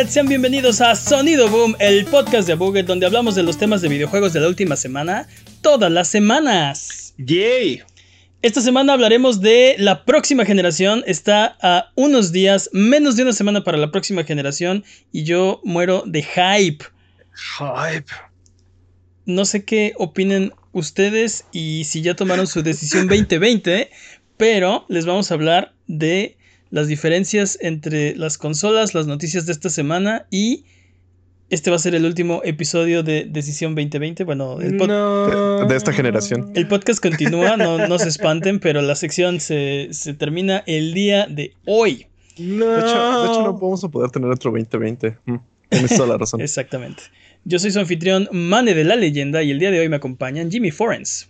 Buget, sean bienvenidos a Sonido Boom, el podcast de Buget donde hablamos de los temas de videojuegos de la última semana, todas las semanas. ¡Yay! Esta semana hablaremos de la próxima generación. Está a unos días, menos de una semana para la próxima generación y yo muero de hype. Hype. No sé qué opinen ustedes y si ya tomaron su decisión 2020, pero les vamos a hablar de las diferencias entre las consolas, las noticias de esta semana y este va a ser el último episodio de Decisión 2020. Bueno, el No. de esta generación. El podcast continúa, no, no se espanten, pero la sección se, se termina el día de hoy. No. De hecho, de hecho, no vamos a poder tener otro 2020. Mm, Tienes toda la razón. Exactamente. Yo soy su anfitrión, Mane de la Leyenda, y el día de hoy me acompañan Jimmy Forens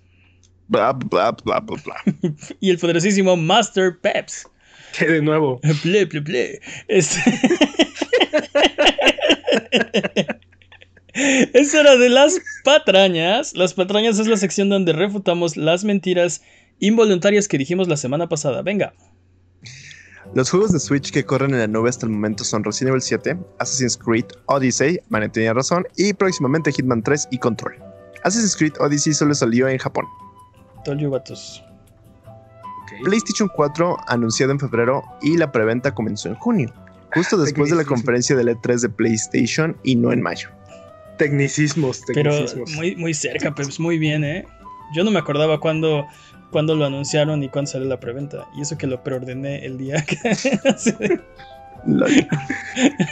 Bla, bla, bla, bla, bla. y el poderosísimo Master Peps. Que de nuevo. Ple, ple, ple. Este... Es hora de las patrañas. Las patrañas es la sección donde refutamos las mentiras involuntarias que dijimos la semana pasada. Venga. Los juegos de Switch que corren en la nube hasta el momento son Resident Evil 7, Assassin's Creed Odyssey, Manet tenía razón, y próximamente Hitman 3 y Control. Assassin's Creed Odyssey solo salió en Japón. Told you, vatos. Ok. PlayStation 4 anunciado en febrero y la preventa comenzó en junio, justo después de la conferencia del E3 de PlayStation y no en mayo. Tecnicismos, Pero tecnicismos. muy, muy cerca, Peps. Muy bien, ¿eh? Yo no me acordaba cuándo, cuándo lo anunciaron y cuándo salió la preventa. Y eso que lo preordené el día que... Lol.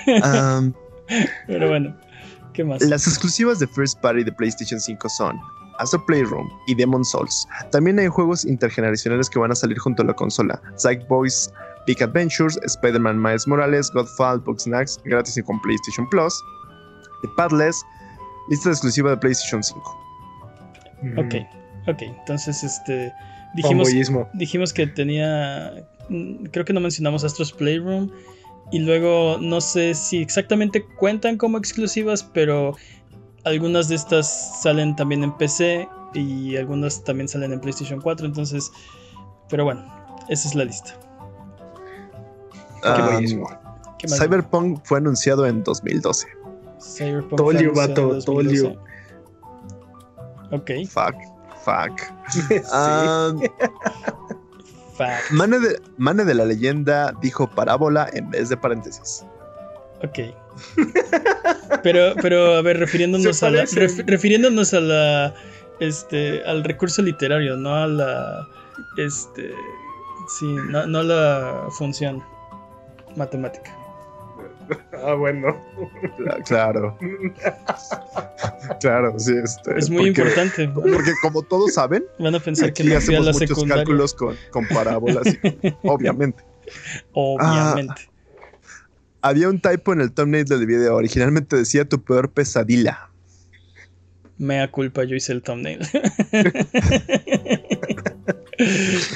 Um, Pero bueno, ¿qué más? Las exclusivas de First Party de PlayStation 5 son Astro Playroom y Demon Souls. También hay juegos intergeneracionales que van a salir junto a la consola. Psych Boys, Big Adventures, Spider-Man Miles Morales, Godfall, Snacks, gratis y con PlayStation Plus. The Padless, lista exclusiva de PlayStation 5. Mm. Ok, ok. Entonces, este... Dijimos, dijimos que tenía... mm, Creo que no mencionamos Astro's Playroom. Y luego no sé si exactamente cuentan como exclusivas, pero algunas de estas salen también en PC y algunas también salen en PlayStation 4. Entonces, pero bueno, esa es la lista. Qué Um, buenísimo. ¿Qué? Cyberpunk fue anunciado en 2012. Cyberpunk en vato. 2012. Ok, Fuck, fuck. Sí. Um, fact. Mane, de, Mane de la leyenda dijo parábola en vez de paréntesis. Ok. Pero, pero a ver, refiriéndonos a la, ref- refiriéndonos a la, este, al recurso literario, no a la, este, sí, no, no a la función matemática. Ah, bueno. Cla- Claro, claro, sí. Este, Es muy porque- importante. Porque como todos saben, Van a pensar que no a hacemos la muchos secundaria. cálculos con, con parábolas, y- obviamente. Obviamente. Había un typo en el thumbnail del video. Originalmente decía tu peor pesadilla. Mea culpa, yo hice el thumbnail.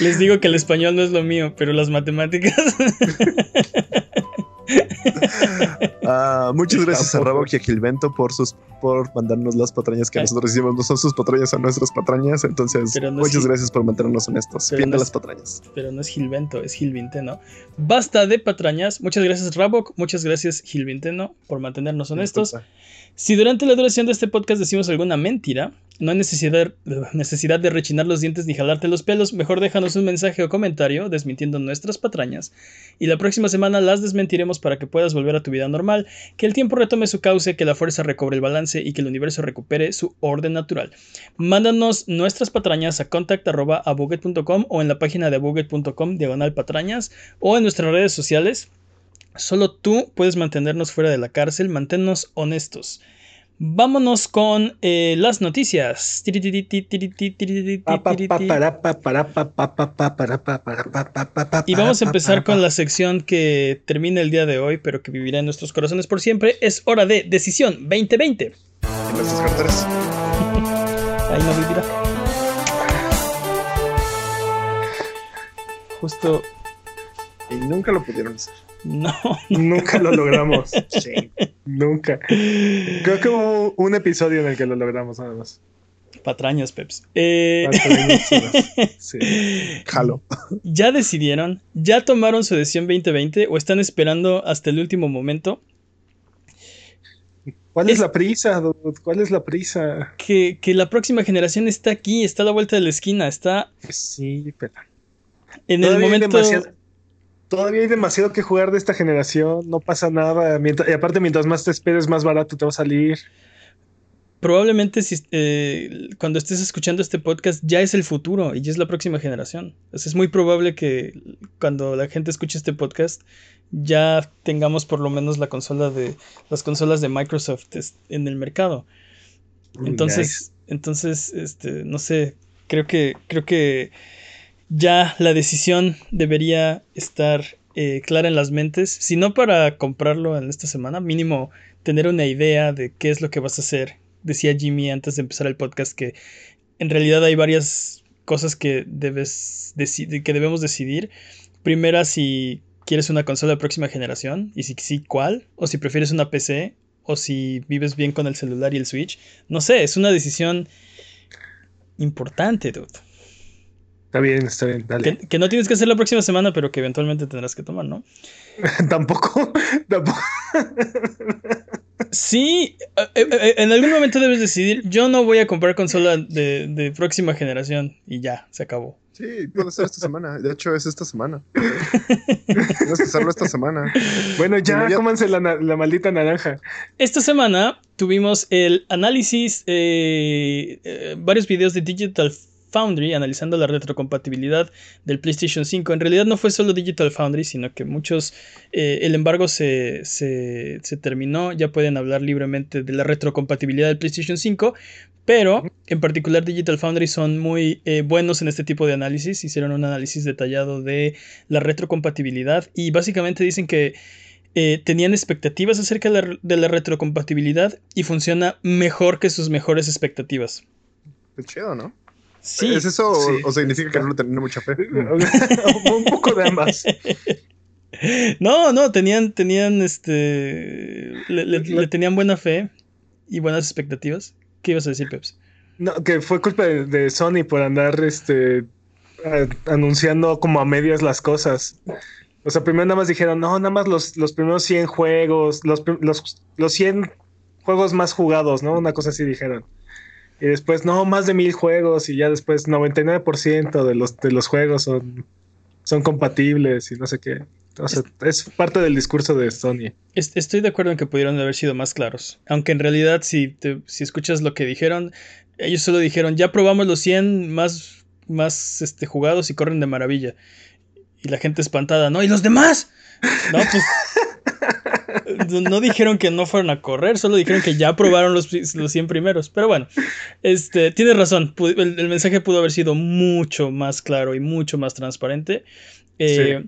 Les digo que el español no es lo mío, pero las matemáticas. Ah, muchas gracias a. Rabok y a Gilvento por sus por mandarnos las patrañas que Ay. nosotros hicimos. No son sus patrañas, son nuestras patrañas. Entonces, no muchas gracias por mantenernos honestos. Fin no es- las patrañas. pero no es Gilvento, es Gilvinteno. Basta de patrañas. Muchas gracias, Rabok. Muchas gracias, Gilvinteno, por mantenernos honestos. Disculpa. Si durante la duración de este podcast decimos alguna mentira, no hay necesidad, necesidad de rechinar los dientes ni jalarte los pelos. Mejor déjanos un mensaje o comentario desmintiendo nuestras patrañas. Y la próxima semana las desmentiremos para que puedas volver a tu vida normal, que el tiempo retome su cauce, que la fuerza recobre el balance y que el universo recupere su orden natural. Mándanos nuestras patrañas a contact.abuget.com o en la página de abuget.com diagonal patrañas o en nuestras redes sociales. Solo tú puedes mantenernos fuera de la cárcel, manténnos honestos. Vámonos con eh, las noticias. Y vamos a empezar con la sección que termina el día de hoy, pero que vivirá en nuestros corazones por siempre. Es hora de Decisión 2020. En nuestras carteras. Ahí no vivirá. Justo, Y nunca lo pudieron hacer. No. Nunca lo logramos. Shame. Nunca. Creo que hubo un episodio en el que lo logramos nada más. Patrañas, Peps. Eh... sí. Jalo. ¿Ya decidieron? ¿Ya tomaron su decisión 2020 o están esperando hasta el último momento? ¿Cuál es, la prisa, ¿Cuál es la prisa? Que, la próxima generación está aquí, está a la vuelta de la esquina, está. Sí, pero. En el momento. Todavía hay demasiado que jugar de esta generación, no pasa nada. y aparte, mientras más te esperes, más barato te va a salir probablemente si, eh, cuando estés escuchando este podcast ya es el futuro y ya es la próxima generación. es muy probable que cuando la gente escuche este podcast ya tengamos por lo menos la consola de las consolas de Microsoft en el mercado. Entonces, entonces, este, no sé, creo que creo que ya la decisión debería estar eh, clara en las mentes, si no para comprarlo en esta semana, mínimo tener una idea de qué es lo que vas a hacer decía Jimmy antes de empezar el podcast que en realidad hay varias cosas que debes que debemos decidir. Primera, si quieres una consola de próxima generación y si sí, ¿cuál? O si prefieres una PC o si vives bien con el celular y el Switch. No sé, es una decisión importante, dude. Está bien, está bien, dale. Que, no tienes que hacer la próxima semana, pero que eventualmente tendrás que tomar, ¿no? tampoco, tampoco. Sí, eh, eh, eh, en algún momento debes decidir, yo no voy a comprar consola de, próxima generación y ya, se acabó. Sí, puede ser esta semana. De hecho, es esta semana. Tienes que hacerlo esta semana. Bueno, ya, cómanse la, maldita naranja. Esta semana tuvimos el análisis, varios videos de Digital Foundry analizando la retrocompatibilidad del PlayStation 5. En realidad no fue solo Digital Foundry, sino que muchos, eh, el embargo se, se, terminó, ya pueden hablar libremente de la retrocompatibilidad del PlayStation 5, pero en particular Digital Foundry son muy eh, buenos en este tipo de análisis, hicieron un análisis detallado de la retrocompatibilidad y básicamente dicen que... Eh, tenían expectativas acerca de la, de la, retrocompatibilidad y funciona mejor que sus mejores expectativas. Qué chido, ¿no? Sí. ¿Es eso o, significa que no le tenían mucha fe? Un poco de ambas. No, no, tenían, tenían, este, le, tenían buena fe y buenas expectativas. ¿Qué ibas a decir, Peps? No, que fue culpa de, Sony por andar, este, anunciando como a medias las cosas. O sea, primero nada más dijeron, no, nada más los, los primeros 100 juegos, los, los, los 100 juegos más jugados, ¿no? Una cosa así dijeron. Y después, no, más de mil juegos y ya después 99% de los, de los juegos son, son compatibles y no sé qué. O sea, es parte del discurso de Sony. Estoy de acuerdo en que pudieron haber sido más claros. Aunque en realidad, si, si escuchas lo que dijeron, ellos solo dijeron, ya probamos los 100 más, más este, jugados y corren de maravilla. Y la gente espantada, ¿no? ¿Y los demás? No, pues no dijeron que no fueron a correr, solo dijeron que ya probaron los, los 100 primeros. Pero bueno, este, tienes razón, el, mensaje pudo haber sido mucho más claro y mucho más transparente. Eh,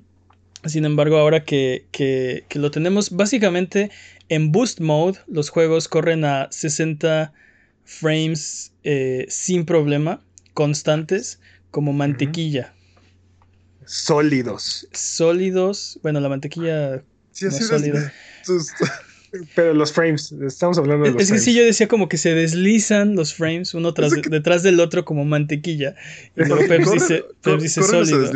sin embargo, ahora que, que, lo tenemos, básicamente en Boost Mode, los juegos corren a 60 frames eh, sin problema, constantes, como mantequilla. Sólidos. Sólidos. Bueno, la mantequilla Sí, así Pero los frames, estamos hablando de los Es que sí, yo decía como que se deslizan los frames uno tras, detrás del otro como mantequilla. Y luego Pep dice, Pep dice sólido.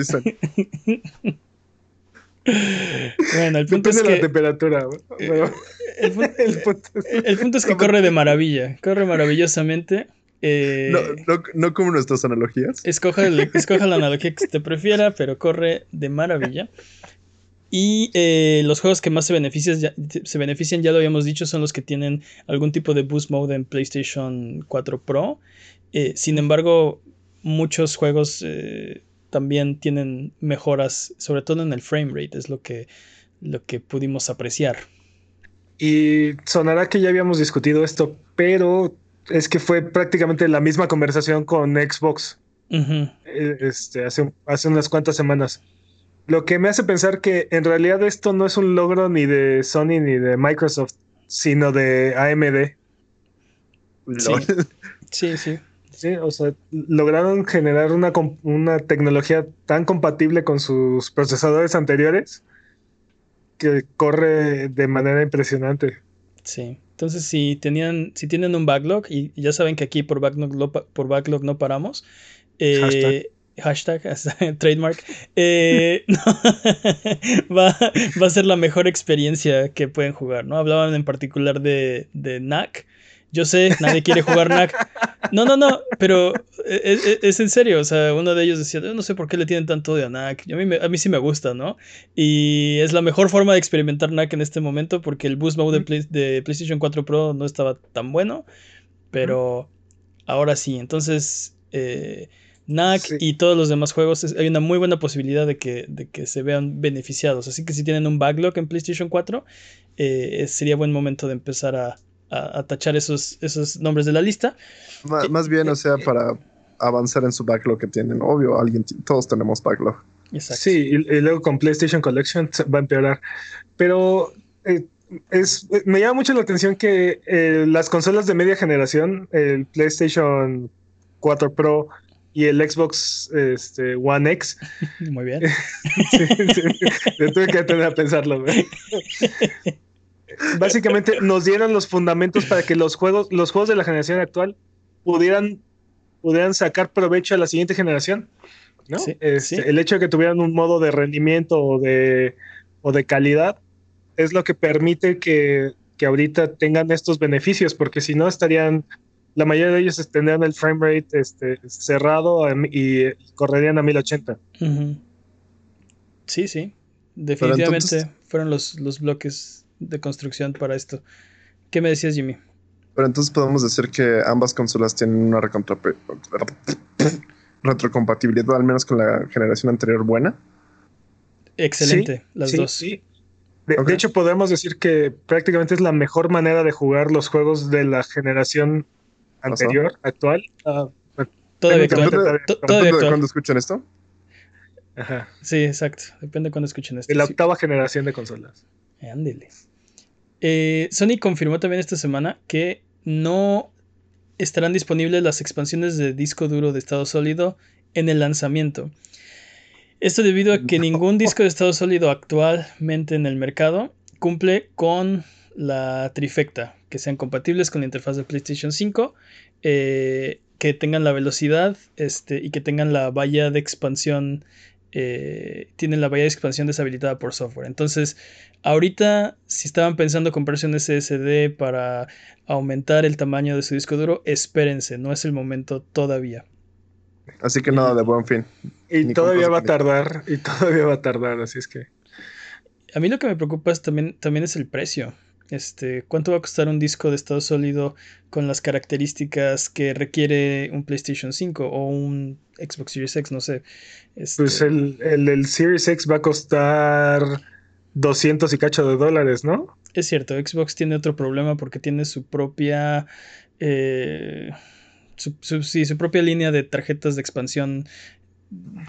bueno, el punto es que. la temperatura. Eh, el, punto, es que corre de maravilla. Corre maravillosamente. Eh, no, no, no, como nuestras analogías. Escoja, escoja la analogía que te prefiera, pero corre de maravilla. Y eh, los juegos que más se benefician, ya, se benefician, ya lo habíamos dicho, son los que tienen algún tipo de boost mode en PlayStation 4 Pro. Eh, sin embargo, muchos juegos eh, también tienen mejoras, sobre todo en el frame rate, es lo que, lo que pudimos apreciar. Y sonará que ya habíamos discutido esto, pero es que fue prácticamente la misma conversación con Xbox este, hace, hace unas cuantas semanas. Lo que me hace pensar que en realidad esto no es un logro ni de Sony ni de Microsoft, sino de AMD. Sí, sí. sí. o sea, lograron generar una, una tecnología tan compatible con sus procesadores anteriores que corre de manera impresionante. Sí. Entonces, si tenían, si tienen un backlog, y ya saben que aquí por backlog, por backlog no paramos. eh, hashtag, trademark. eh, no, va, va a ser la mejor experiencia que pueden jugar, ¿no? Hablaban en particular de, de NAC. Yo sé, nadie quiere jugar NAC. No, no, no, pero es, es- es en serio. O sea, uno de ellos decía, yo no sé por qué le tienen tanto odio a NAC. A mí, me- a mí sí me gusta, ¿no? Y es la mejor forma de experimentar NAC en este momento porque el boost mode de, Play- de PlayStation 4 Pro no estaba tan bueno, pero ahora sí. Entonces, eh, NAC Sí. y todos los demás juegos, hay una muy buena posibilidad de que, de que se vean beneficiados. Así que si tienen un backlog en PlayStation 4, eh, sería buen momento de empezar a, a- a tachar esos, esos nombres de la lista. Eh, más bien, o sea, para avanzar en su backlog que tienen. Obvio, alguien, todos tenemos backlog. Exacto. Sí, y, y luego con PlayStation Collection va a empeorar. Pero eh, es, me llama mucho la atención que eh, las consolas de media generación, el PlayStation 4 Pro y el Xbox este, One X, Muy bien. sí, sí, tuve que tener a pensarlo. Básicamente nos dieron los fundamentos para que los juegos, los juegos de la generación actual pudieran, pudieran sacar provecho a la siguiente generación. ¿no? Sí, Este. El hecho de que tuvieran un modo de rendimiento o de, o de calidad es lo que permite que, que ahorita tengan estos beneficios, porque si no estarían, la mayoría de ellos tendrían el frame rate este, cerrado y, y correrían a 1080. Ujú. Sí, sí. Definitivamente entonces- fueron los, los bloques de construcción para esto. ¿Qué me decías, Jimmy? Pero entonces podemos decir que ambas consolas tienen una retrocompatibilidad, al menos con la generación anterior, buena. Excelente, Sí, las sí, dos. sí. De, de hecho, podemos decir que prácticamente es la mejor manera de jugar los juegos de la generación anterior, actual. Ah, Todavía actual. todavía To- actual. Todavía Depende de actual. cuándo escuchan esto. ajá. Sí, exacto. Depende de cuándo escuchen esto. De la Sí. octava generación de consolas. Ándele. Eh, Sony confirmó también esta semana que no estarán disponibles las expansiones de disco duro de estado sólido en el lanzamiento. Esto debido a que ningún disco de estado sólido actualmente en el mercado cumple con la trifecta, que sean compatibles con la interfaz de PlayStation 5, eh, que tengan la velocidad este, y que tengan la valla de expansión, eh, tienen la valla de expansión deshabilitada por software. Entonces, ahorita, si estaban pensando comprarse un SSD para aumentar el tamaño de su disco duro, espérense, no es el momento todavía. Así que nada de buen fin. Y Ni todavía va a tardar, y todavía va a tardar, así es que. A mí lo que me preocupa es también, también es el precio. Este, ¿cuánto va a costar un disco de estado sólido con las características que requiere un PlayStation 5 o un Xbox Series X? No sé. Este, Pues el, el, el Series X va a costar 200 y cacho de dólares, ¿no? Es cierto, Xbox tiene otro problema porque tiene su propia. eh, su, su- sí, su propia línea de tarjetas de expansión.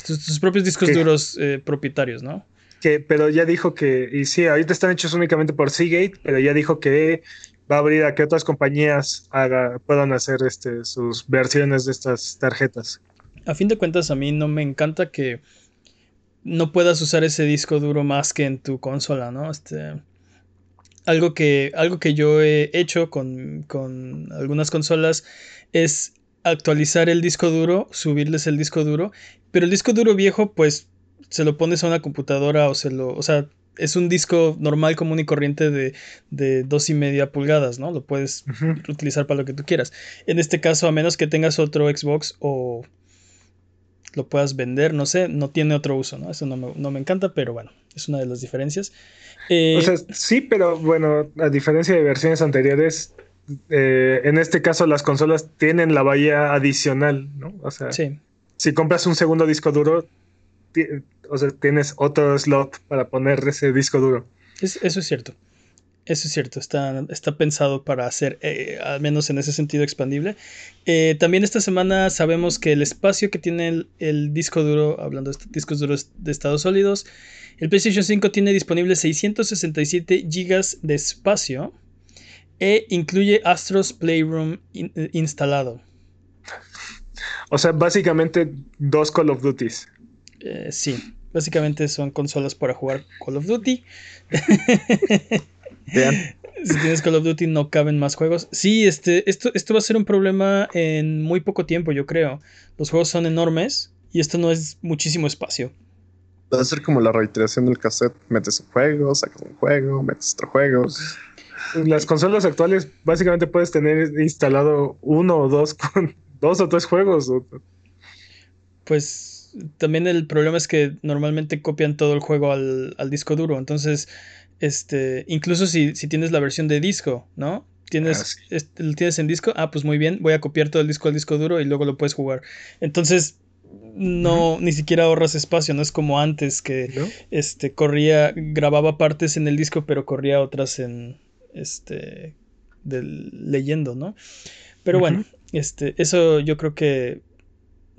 Sus, sus propios discos ¿Qué? duros eh, propietarios, ¿no? Que, pero ya dijo que, y sí, ahorita están hechos únicamente por Seagate, pero ya dijo que va a abrir a que otras compañías puedan hacer este, sus versiones de estas tarjetas. A fin de cuentas, a mí no me encanta que no puedas usar ese disco duro más que en tu consola, ¿no? Este, algo, que, algo que yo he hecho con, con algunas consolas es actualizar el disco duro, subirles el disco duro, pero el disco duro viejo, pues se lo pones a una computadora o se lo, o sea, es un disco normal, común y corriente de, de dos y media pulgadas, ¿no? Lo puedes utilizar para lo que tú quieras. En este caso, a menos que tengas otro Xbox o lo puedas vender, no sé, no tiene otro uso, ¿no? Eso no me, no me encanta, pero bueno, es una de las diferencias. Eh, O sea, sí, pero bueno, a diferencia de versiones anteriores, eh, en este caso las consolas tienen la bahía adicional, ¿no? O sea, sí, si compras un segundo disco duro, o sea, tienes otro slot para poner ese disco duro. es- eso es cierto. Eso es cierto, está, está pensado para ser, eh, al menos en ese sentido, expandible. Eh, también esta semana sabemos que el espacio que tiene el, el disco duro, hablando de discos duros de estados sólidos, el PlayStation 5 tiene disponible 667 GB de espacio e incluye Astros Playroom in- eh, instalado. O sea, básicamente dos Call of Duties. Eh, sí, básicamente son consolas para jugar Call of Duty. Vean, si tienes Call of Duty no caben más juegos. Sí, este, esto, esto va a ser un problema en muy poco tiempo, yo creo. Los juegos son enormes y esto no es muchísimo espacio. Va a ser como la reiteración del cassette. Metes un juego, sacas un juego, metes otro juego. Las consolas actuales básicamente puedes tener instalado uno o dos con dos o tres juegos. Pues también el problema es que normalmente copian todo el juego al, al disco duro. Entonces, este, incluso si, si, tienes la versión de disco, ¿no? Tienes, ah, sí. este, lo tienes en disco, ah, pues muy bien, voy a copiar todo el disco al disco duro y luego lo puedes jugar. Entonces, no, ni siquiera ahorras espacio, no es como antes que ¿No? este corría, grababa partes en el disco, pero corría otras en este del, leyendo, ¿no? Pero uh -huh. bueno, este, eso yo creo que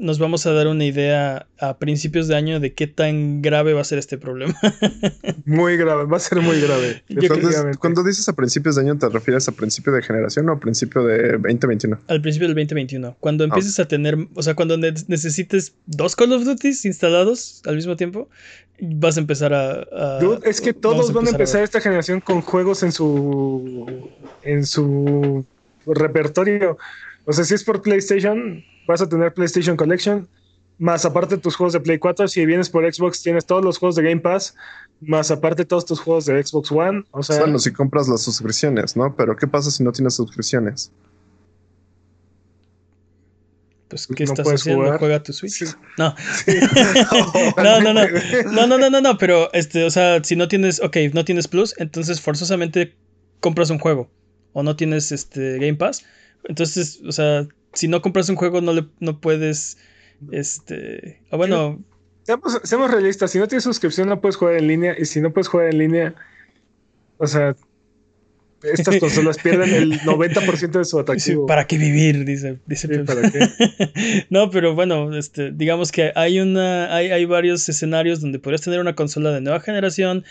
nos vamos a dar una idea a principios de año de qué tan grave va a ser este problema. muy grave, va a ser muy grave. Cuando, cuando, dices a principios de año, ¿te refieres a principio de generación o a principio de 2021? Al principio del 2021. Cuando empieces oh. a tener, o sea, cuando necesites dos Call of Duty instalados al mismo tiempo, vas a empezar a... a Dude, es que todos a van a empezar a esta generación con juegos en su en su repertorio. O sea, si es por PlayStation, vas a tener PlayStation Collection, más aparte tus juegos de Play 4. Si vienes por Xbox, tienes todos los juegos de Game Pass, más aparte todos tus juegos de Xbox One. O sea, bueno, si compras las suscripciones, ¿no? Pero ¿qué pasa si no tienes suscripciones? Pues, ¿qué no estás haciendo? Jugar? ¿Juega tu Switch? Sí. No. Sí. no, no, no. No, no, no, no, no, pero, este, o sea, si no tienes, ok, no tienes Plus, entonces forzosamente compras un juego. O no tienes, este, Game Pass. Entonces, o sea, si no compras un juego no, le, no puedes, este, o bueno... Seamos, seamos, realistas, si no tienes suscripción no puedes jugar en línea y si no puedes jugar en línea, o sea, estas consolas pierden el 90% de su atractivo. ¿Para qué vivir? Dice. dice sí, ¿para qué? no, pero bueno, este, digamos que hay, una, hay, hay varios escenarios donde podrías tener una consola de nueva generación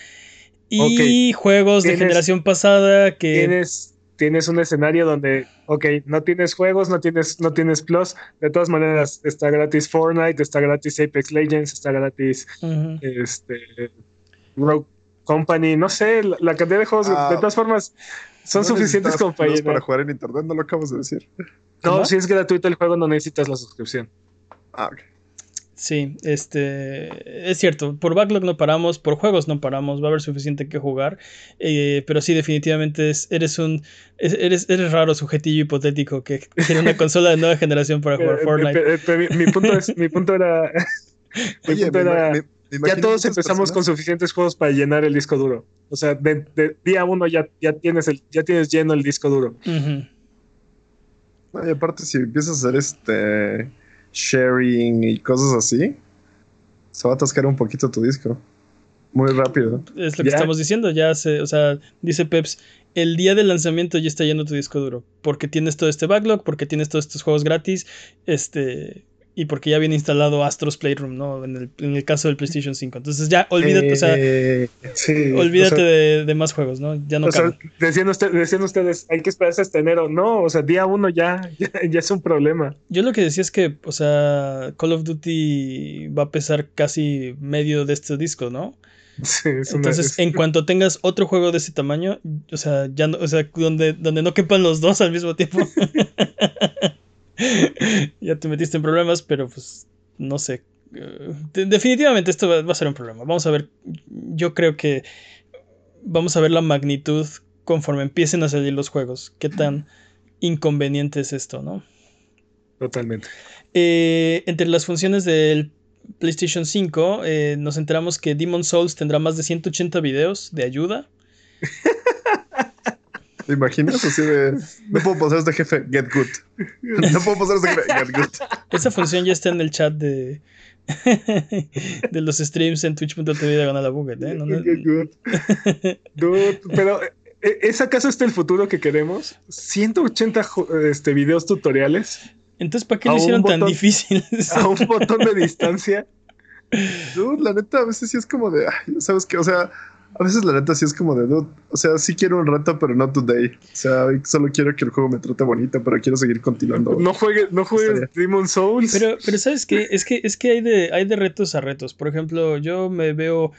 y okay. juegos de generación pasada que... Tienes tienes un escenario donde, ok, no tienes juegos, no tienes, no tienes plus, de todas maneras está gratis Fortnite, está gratis Apex Legends, está gratis uh -huh. este, Rogue Company, no sé, la, la cantidad de juegos, ah, de todas formas, son no suficientes como para, para jugar en internet, no lo acabas de decir. No, ¿Cómo? si es gratuito el juego no necesitas la suscripción. Ah, ok. Sí, este es cierto, por backlog no paramos, por juegos no paramos, va a haber suficiente que jugar, eh, pero sí, definitivamente es, eres un eres, eres raro sujetillo hipotético que tiene una consola de nueva generación para jugar Fortnite. mi, mi, punto es, mi punto era, mi Oye, punto era me, me, ya todos empezamos personas. con suficientes juegos para llenar el disco duro. O sea, de, de día uno ya, ya, tienes el, ya tienes lleno el disco duro. Uh -huh. no, y aparte, si empiezas a hacer este sharing y cosas así, se va a atascar un poquito tu disco. Muy rápido. Es lo que ya. estamos diciendo, ya se, o sea, dice Peps, el día del lanzamiento ya está yendo tu disco duro, porque tienes todo este backlog, porque tienes todos estos juegos gratis, este, y porque ya viene instalado Astros Playroom, ¿no? En el, en el caso del PlayStation 5. Entonces ya olvídate, eh, o sea, sí, olvídate o sea, de, de, más juegos, ¿no? Ya no o sea, decían, usted, decían, ustedes, hay que esperarse hasta enero. No, o sea, día uno ya, ya, ya, es un problema. Yo lo que decía es que, o sea, Call of Duty va a pesar casi medio de este disco, ¿no? Sí, Entonces, una... en cuanto tengas otro juego de ese tamaño, o sea, ya no, o sea, donde, donde no quepan los dos al mismo tiempo. ya te metiste en problemas, pero pues no sé. Definitivamente esto va a ser un problema. Vamos a ver. Yo creo que vamos a ver la magnitud conforme empiecen a salir los juegos. Qué tan inconveniente es esto, ¿no? Totalmente. Eh, entre las funciones del PlayStation 5, eh, nos enteramos que Demon Souls tendrá más de 180 videos de ayuda. ¿Te imaginas? Así de. No puedo pasar este jefe, get good. No puedo pasar este jefe, get good. Esa función ya está en el chat de. de los streams en twitch.tv diagonal a buget, ¿eh? No, no... Get good. Dude, pero. ¿Es acaso este el futuro que queremos? 180 este, videos tutoriales. Entonces, ¿para qué lo hicieron tan difícil? A un botón de distancia. Dude, la neta, a veces sí es como de. Ay, ¿Sabes qué? O sea, a veces la neta sí es como de, dude, o sea, sí quiero un reto, pero no today. O sea, solo quiero que el juego me trate bonito, pero quiero seguir continuando. No juegues, no juegues Demon Souls. Pero, pero ¿sabes qué? Es que, es que hay, de, hay de retos a retos. Por ejemplo, yo me veo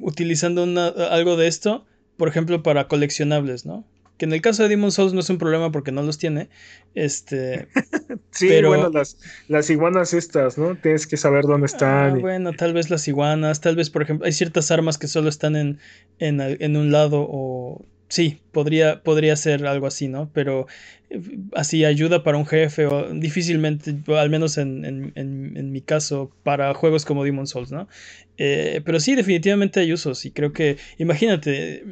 utilizando una, algo de esto, por ejemplo, para coleccionables, ¿no? Que en el caso de Demon Souls no es un problema porque no los tiene. Este. sí, pero- bueno, las, las iguanas estas, ¿no? Tienes que saber dónde Ah, están. y- bueno, tal vez las iguanas, tal vez, por ejemplo, hay ciertas armas que solo están en, en, en un lado o... Sí, podría, podría ser algo así, ¿no? Pero eh, así ayuda para un jefe o difícilmente, al menos en, en- en- en mi caso, para juegos como Demon Souls, ¿no? Eh, pero sí, definitivamente hay usos y creo que, imagínate,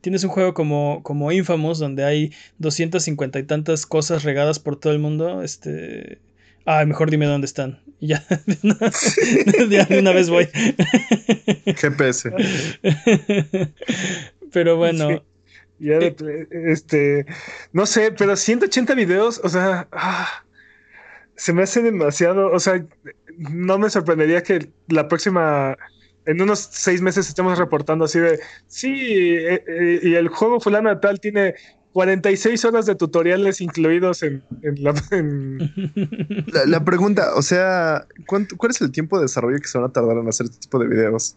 tienes un juego como, como Infamous donde hay 250 y tantas cosas regadas por todo el mundo, este... Ah, mejor dime dónde están. Y ya, de una, ya de una vez voy. GPS. Pero bueno, Sí. Ya de- este, no sé, pero 180 videos, o sea, ah, se me hace demasiado, o sea, no me sorprendería que la próxima, en unos seis meses estemos reportando así de, sí, eh, eh, y el juego fulano de tal tiene 46 horas de tutoriales incluidos en, en la... en- La, la pregunta, o sea, ¿cuánto- ¿cuál es el tiempo de desarrollo que se van a tardar en hacer este tipo de videos?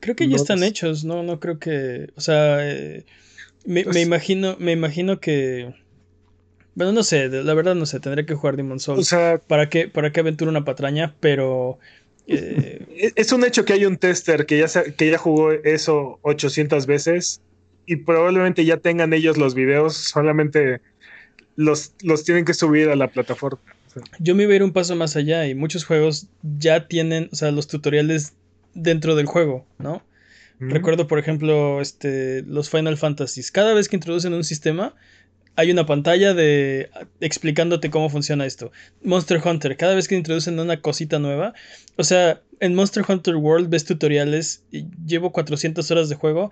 creo que ya No, están pues- hechos, no, no creo que, o sea, eh, me, me imagino, me imagino que, bueno, no sé, la verdad no sé, tendré que jugar Demon o Souls sea, para que, para que aventure una patraña, pero eh, es- un hecho que hay un tester que ya, sa- que ya jugó eso 800 veces y probablemente ya tengan ellos los videos, solamente los, los tienen que subir a la plataforma. O yo me iba a ir un paso más allá y muchos juegos ya tienen, o sea, los tutoriales dentro del juego, ¿no? Recuerdo, por ejemplo, este, los Final Fantasies. Cada vez que introducen un sistema, hay una pantalla de explicándote cómo funciona esto. Monster Hunter, cada vez que introducen una cosita nueva. O sea, en Monster Hunter World ves tutoriales. y llevo 400 horas de juego.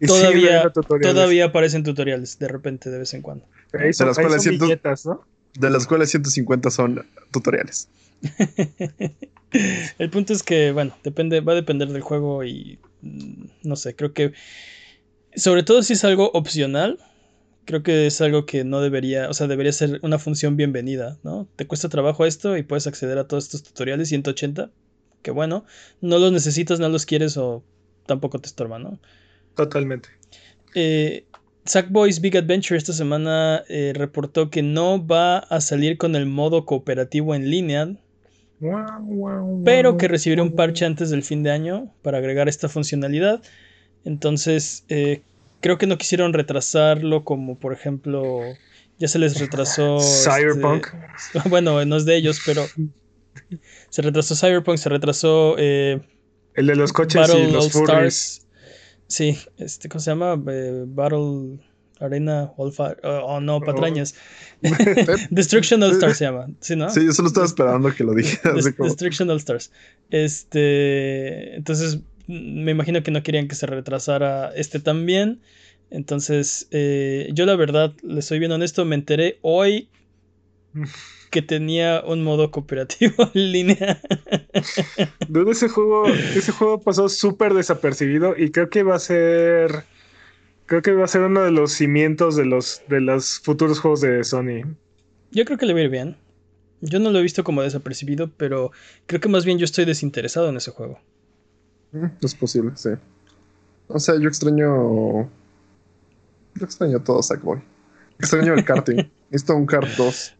Y Todavía-. Todavía aparecen tutoriales de repente, de vez en cuando. Ahí son, De las ahí cuales son viñetas, ¿no? De las cuales 150 son tutoriales. El punto es que, bueno, depende, va a depender del juego y no sé, creo que sobre todo si es algo opcional, creo que es algo que no debería, o sea, debería ser una función bienvenida, ¿no? Te cuesta trabajo esto y puedes acceder a todos estos tutoriales 180, que bueno, no los necesitas, no los quieres o tampoco te estorba, ¿no? Totalmente. Eh, Sackboy's Big Adventure esta semana eh, reportó que no va a salir con el modo cooperativo en línea, pero que recibirá un parche antes del fin de año para agregar esta funcionalidad. Entonces, eh, creo que no quisieron retrasarlo como por ejemplo, ya se les retrasó... Cyberpunk. este, bueno, no es de ellos, pero se retrasó Cyberpunk, se retrasó eh, El de los coches Battle y los. Stars. Sí, este, ¿cómo se llama? Eh, Battle Arena All Fire. Oh, no, patrañas. Destruction All Stars se llama. ¿Sí, no? Sí, yo solo estaba esperando que lo dijeras. Como- Destruction All Stars. Este. Entonces, me imagino que no querían que se retrasara este también. Entonces, eh, yo la verdad, le soy bien honesto, me enteré hoy que tenía un modo cooperativo en línea. Dude, ese juego, ese juego pasó súper desapercibido y creo que va a ser. Creo que va a ser uno de los cimientos de los, de los futuros juegos de Sony. Yo creo que le va a ir bien. Yo no lo he visto como desapercibido, pero creo que más bien yo estoy desinteresado en ese juego. Mm, Es posible, sí. O sea, yo extraño. Yo extraño todo Sackboy. Extraño el karting. Necesito un kart 2.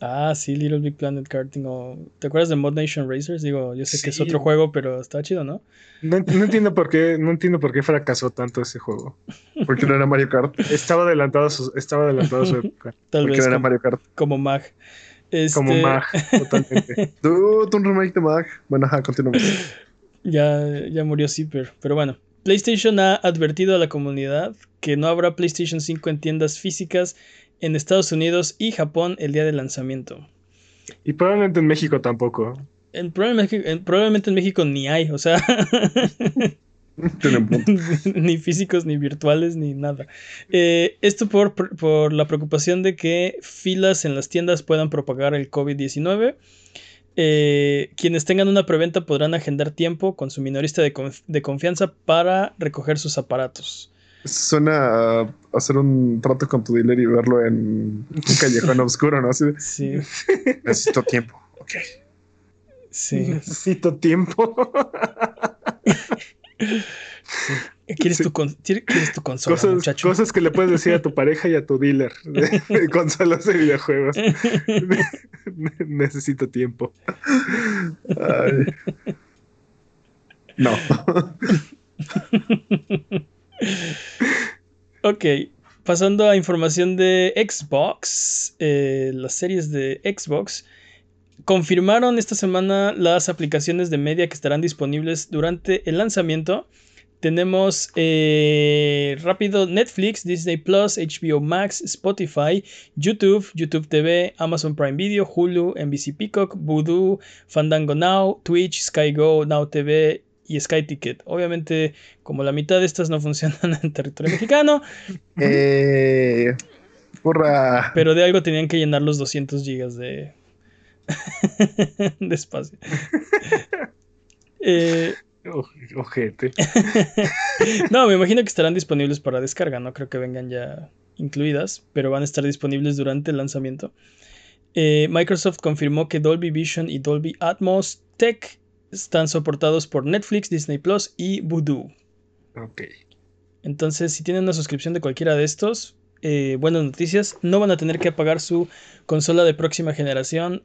Ah, sí, Little Big Planet Karting. o- ¿Te acuerdas de Mod Nation Racers? Digo, yo sé que es otro juego, pero está chido, ¿no? No, ent- no entiendo por qué, no entiendo por qué fracasó tanto ese juego. Porque no era Mario Kart. Estaba adelantado a su, estaba adelantado a su época. Tal Porque vez no era como, Mario Kart. como Mag. Este, Como Mag, totalmente. Dude, un remake de Mag. Bueno, ajá, continuamos. Ya, ya murió Zipper. Pero bueno, PlayStation ha advertido a la comunidad que no habrá PlayStation 5 en tiendas físicas en Estados Unidos y Japón el día de lanzamiento. Y probablemente en México tampoco. En- probablemente, en- probablemente en México ni hay, o sea, ni físicos, ni virtuales, ni nada. Eh, esto por, por la preocupación de que filas en las tiendas puedan propagar el COVID-19. Eh, quienes tengan una preventa podrán agendar tiempo con su minorista de, conf- de confianza para recoger sus aparatos. Suena a hacer un trato con tu dealer y verlo en un callejón oscuro, ¿no? Así de, Sí, necesito tiempo. Ok. sí. Necesito tiempo. ¿Quieres, Sí. tu, con- quieres tu consola, Cosas, muchacho? cosas que le puedes decir a tu pareja y a tu dealer de, de consolas de videojuegos. Necesito tiempo. Ay. No. Ok, pasando a información de Xbox, eh, las series de Xbox confirmaron esta semana las aplicaciones de media que estarán disponibles durante el lanzamiento. Tenemos eh, rápido Netflix, Disney Plus, HBO Max, Spotify, YouTube, YouTube TV, Amazon Prime Video, Hulu, NBC Peacock, Voodoo, Fandango Now, Twitch, Sky Go, Now TV y Sky Ticket. Obviamente, como la mitad de estas no funcionan en territorio mexicano, Eh, hurra. pero de algo tenían que llenar los 200 gigas de, de espacio. Eh, Ojete. no, me imagino que estarán disponibles para descarga, no creo que vengan ya incluidas, pero van a estar disponibles durante el lanzamiento. Eh, Microsoft confirmó que Dolby Vision y Dolby Atmos Tech están soportados por Netflix, Disney Plus y Voodoo. Ok. Entonces, si tienen una suscripción de cualquiera de estos, eh, buenas noticias, no van a tener que apagar su consola de próxima generación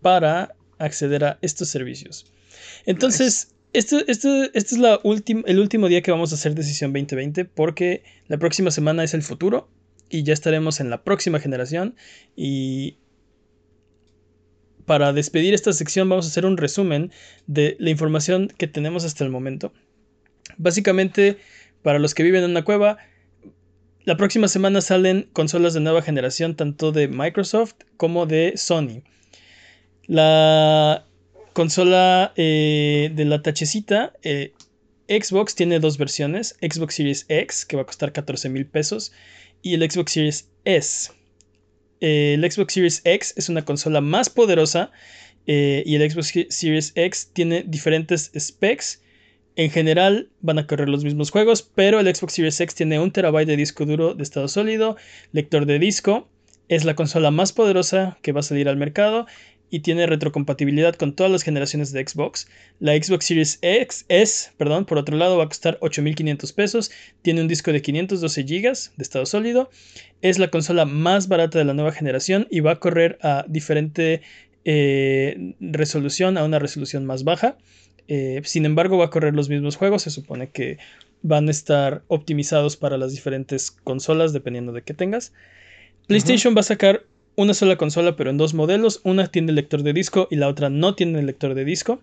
para acceder a estos servicios. Entonces, este, este- este es la el último día que vamos a hacer Decisión 2020 porque la próxima semana es el futuro y ya estaremos en la próxima generación y para despedir esta sección vamos a hacer un resumen de la información que tenemos hasta el momento. Básicamente, para los que viven en una cueva, la próxima semana salen consolas de nueva generación tanto de Microsoft como de Sony. La consola eh, de la tachecita, eh, Xbox tiene dos versiones, Xbox Series X, que va a costar 14 mil pesos, y el Xbox Series S. Eh, el Xbox Series X es una consola más poderosa eh, y el Xbox Series X tiene diferentes specs. En general van a correr los mismos juegos, pero el Xbox Series X tiene un terabyte de disco duro de estado sólido, lector de disco, es la consola más poderosa que va a salir al mercado y tiene retrocompatibilidad con todas las generaciones de Xbox. La Xbox Series X S, perdón, por otro lado va a costar 8.500 pesos, tiene un disco de 512 GB de estado sólido, es la consola más barata de la nueva generación y va a correr a diferente eh, resolución, a una resolución más baja. Eh, sin embargo, va a correr los mismos juegos. Se supone que van a estar optimizados para las diferentes consolas, dependiendo de qué tengas. PlayStation va a sacar una sola consola, pero en dos modelos. Una tiene lector de disco y la otra no tiene lector de disco.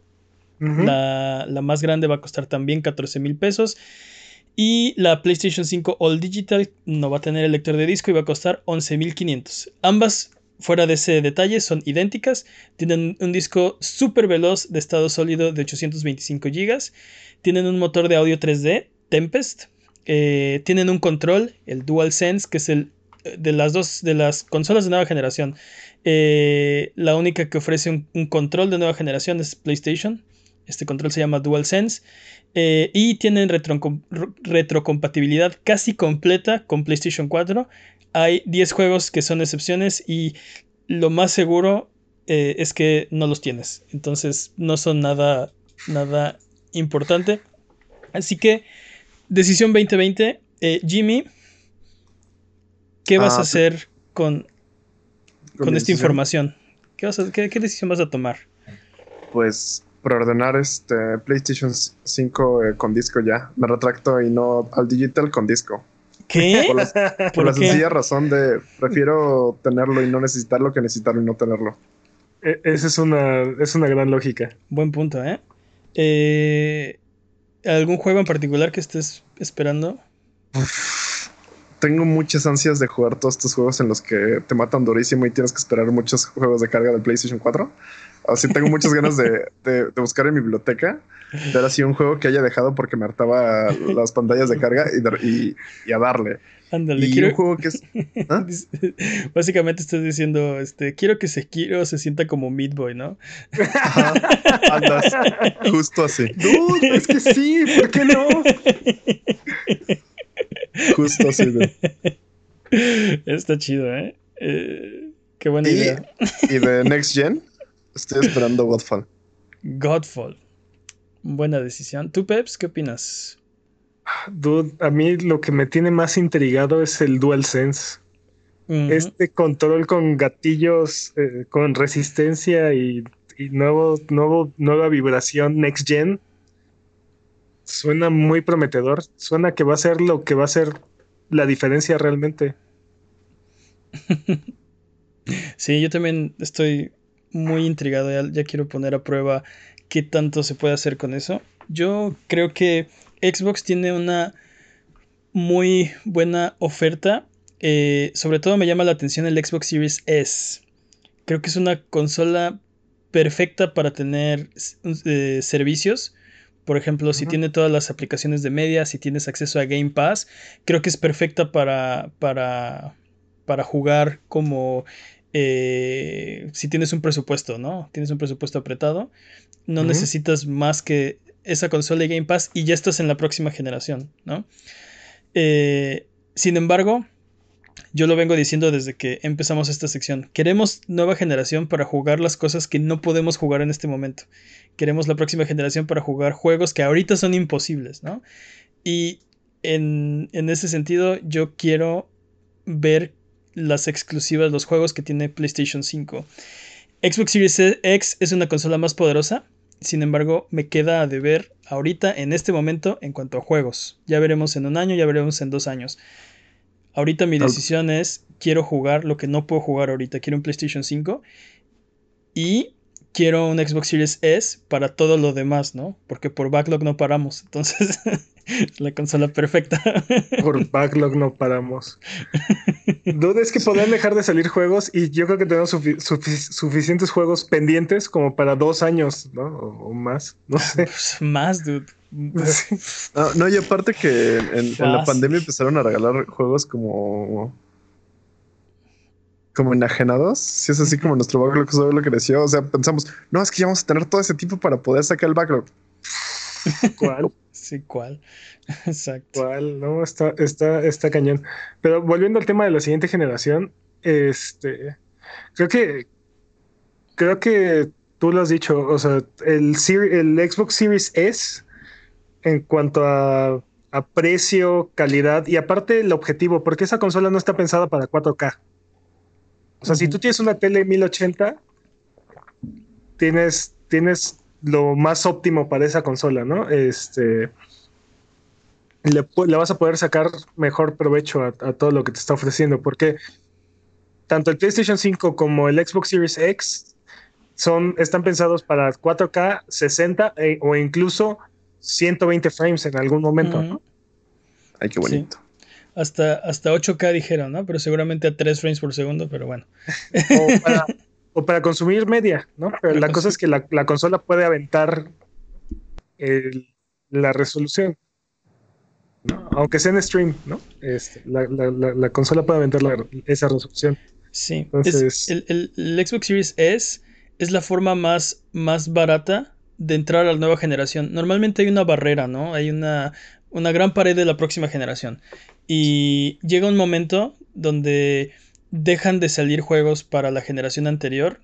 La, la más grande va a costar también 14 mil pesos. Y la PlayStation 5 All Digital no va a tener el lector de disco y va a costar 11.500. Ambas, fuera de ese detalle, son idénticas. Tienen un disco súper veloz de estado sólido de 825 GB. Tienen un motor de audio 3D, Tempest. Eh, tienen un control, el DualSense, que es el de las dos de las consolas de nueva generación. eh, la única que ofrece un, control de nueva generación es PlayStation. Este control se llama DualSense. Eh, y tienen retro- retrocompatibilidad casi completa con PlayStation 4. Hay 10 juegos que son excepciones y lo más seguro eh, es que no los tienes. Entonces no son nada, nada importante. Así que, decisión 2020. eh, Jimmy, ¿qué vas Ah, a hacer con, con, esta información? ¿Qué, vas a- qué- qué decisión vas a tomar? Pues preordenar este PlayStation 5 eh, con disco ya. Me retracto y no al digital con disco. ¿Qué? Por, las- por ¿Por la qué? sencilla razón de prefiero tenerlo y no necesitarlo que necesitarlo y no tenerlo. E- Esa es una, es una gran lógica. Buen punto, ¿eh? Eh, ¿Algún juego en particular que estés esperando? Tengo muchas ansias de jugar todos estos juegos en los que te matan durísimo y tienes que esperar muchos juegos de carga del PlayStation 4. Así tengo muchas ganas de, de- de buscar en mi biblioteca, ver así un juego que haya dejado porque me hartaba las pantallas de carga y, dar- y- y a darle. Ándale, Y quiero. un juego que es... ¿Ah? Básicamente estás diciendo, este, quiero que Sekiro se sienta como Meat Boy, ¿no? Ajá, andas justo así, Dude, es que sí, ¿por qué no? justo así. de- Está chido, ¿eh? Eh, qué buena Y, idea. y de Next Gen, estoy esperando Godfall. Godfall. Buena decisión. ¿Tú, Peps, qué opinas? Dude, a mí lo que me tiene más intrigado es el DualSense. Ujú. Este control con gatillos, eh, con resistencia y, y nuevo, nuevo, nueva vibración next gen. Suena muy prometedor. Suena que va a ser lo que va a ser la diferencia realmente. Sí, yo también estoy muy intrigado. Ya, quiero poner a prueba qué tanto se puede hacer con eso. Yo creo que Xbox tiene una muy buena oferta. Eh, sobre todo me llama la atención el Xbox Series S. Creo que es una consola perfecta para tener eh, servicios. Por ejemplo, si tiene todas las aplicaciones de media, si tienes acceso a Game Pass, creo que es perfecta para, para, para jugar como eh, si tienes un presupuesto, ¿no? Tienes un presupuesto apretado, no necesitas más que esa consola de Game Pass y ya estás en la próxima generación, ¿no? Eh, sin embargo, yo lo vengo diciendo desde que empezamos esta sección. Queremos nueva generación para jugar las cosas que no podemos jugar en este momento. Queremos la próxima generación para jugar juegos que ahorita son imposibles, ¿no? Y en, en ese sentido, yo quiero ver las exclusivas, los juegos que tiene PlayStation 5. Xbox Series X es una consola más poderosa, sin embargo, me queda a deber ahorita, en este momento, en cuanto a juegos. Ya veremos en un año, ya veremos en dos años. Ahorita mi decisión es, quiero jugar lo que no puedo jugar ahorita. Quiero un PlayStation 5 y quiero un Xbox Series S para todo lo demás, ¿no? Porque por backlog no paramos. Entonces, es la consola perfecta. Por backlog no paramos. Duda es que podrían dejar de salir juegos y yo creo que tenemos sufi- sufi- suficientes juegos pendientes como para dos años, ¿no? O, o más. No sé. Pues, Más, dude. Sí. No, no, y aparte que en, en la pandemia empezaron a regalar juegos como. Como enajenados. Si es así como nuestro backlog solo creció. O sea, pensamos, no, es que ya vamos a tener todo ese tiempo para poder sacar el backlog. ¿Cuál? Sí, ¿cuál? Exacto. ¿Cuál? No, está, está, está cañón. Pero volviendo al tema de la siguiente generación, este, creo que, creo que tú lo has dicho, o sea, el, el Xbox Series S, en cuanto a, a precio, calidad y aparte el objetivo, porque esa consola no está pensada para 4K. O sea, si tú tienes una tele 1080, tienes, tienes lo más óptimo para esa consola, ¿no? Este, le, vas a poder sacar mejor provecho a, a todo lo que te está ofreciendo, porque tanto el PlayStation 5 como el Xbox Series X son, están pensados para 4K, 60 e- o incluso 120 frames en algún momento. ¿no? Ay, qué bonito. Hasta, hasta 8K dijeron, ¿no? Pero seguramente a 3 frames por segundo, pero bueno. O, para, o para consumir media, ¿no? Pero la cosa es que la, la consola puede aventar el- la resolución. ¿no? Aunque sea en stream, ¿no? Este, la, la- la- la consola puede aventar esa resolución. Sí. Entonces- Es- el, el- el Xbox Series S es la forma más, más barata de entrar a la nueva generación. Normalmente hay una barrera, ¿no? Hay una, una gran pared de la próxima generación. Y llega un momento donde dejan de salir juegos para la generación anterior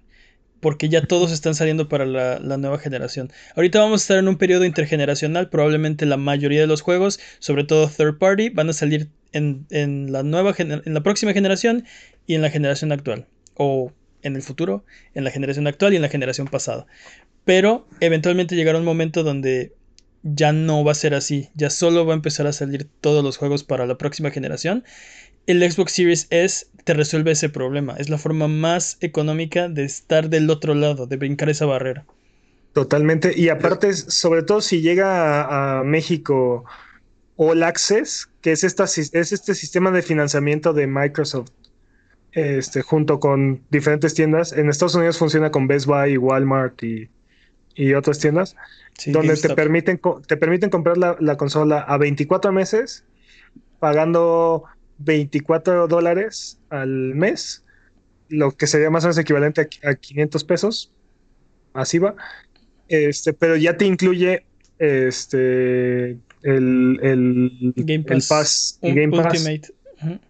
porque ya todos están saliendo para la, la nueva generación. Ahorita vamos a estar en un periodo intergeneracional, probablemente la mayoría de los juegos, sobre todo third party, van a salir en, en la nueva en la próxima generación y en la generación actual. O en el futuro, en la generación actual y en la generación pasada. Pero eventualmente llegará un momento donde ya no va a ser así. Ya solo va a empezar a salir todos los juegos para la próxima generación. El Xbox Series S te resuelve ese problema. Es la forma más económica de estar del otro lado, de brincar esa barrera. Totalmente. Y aparte, sobre todo si llega a, México All Access, que es, esta, es este sistema de financiamiento de Microsoft, este, junto con diferentes tiendas. En Estados Unidos funciona con Best Buy y Walmart y, y otras tiendas, Sí, donde te permiten, te permiten comprar la, la consola a 24 meses, pagando 24 dólares al mes, lo que sería más o menos equivalente a, a 500 pesos. Así va. Este, pero ya te incluye este el, el, Game el Pass, Pass y Game Pass,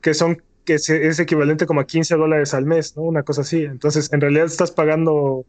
que son que se- es equivalente como a 15 dólares al mes, ¿no? Una cosa así. Entonces, en realidad estás pagando,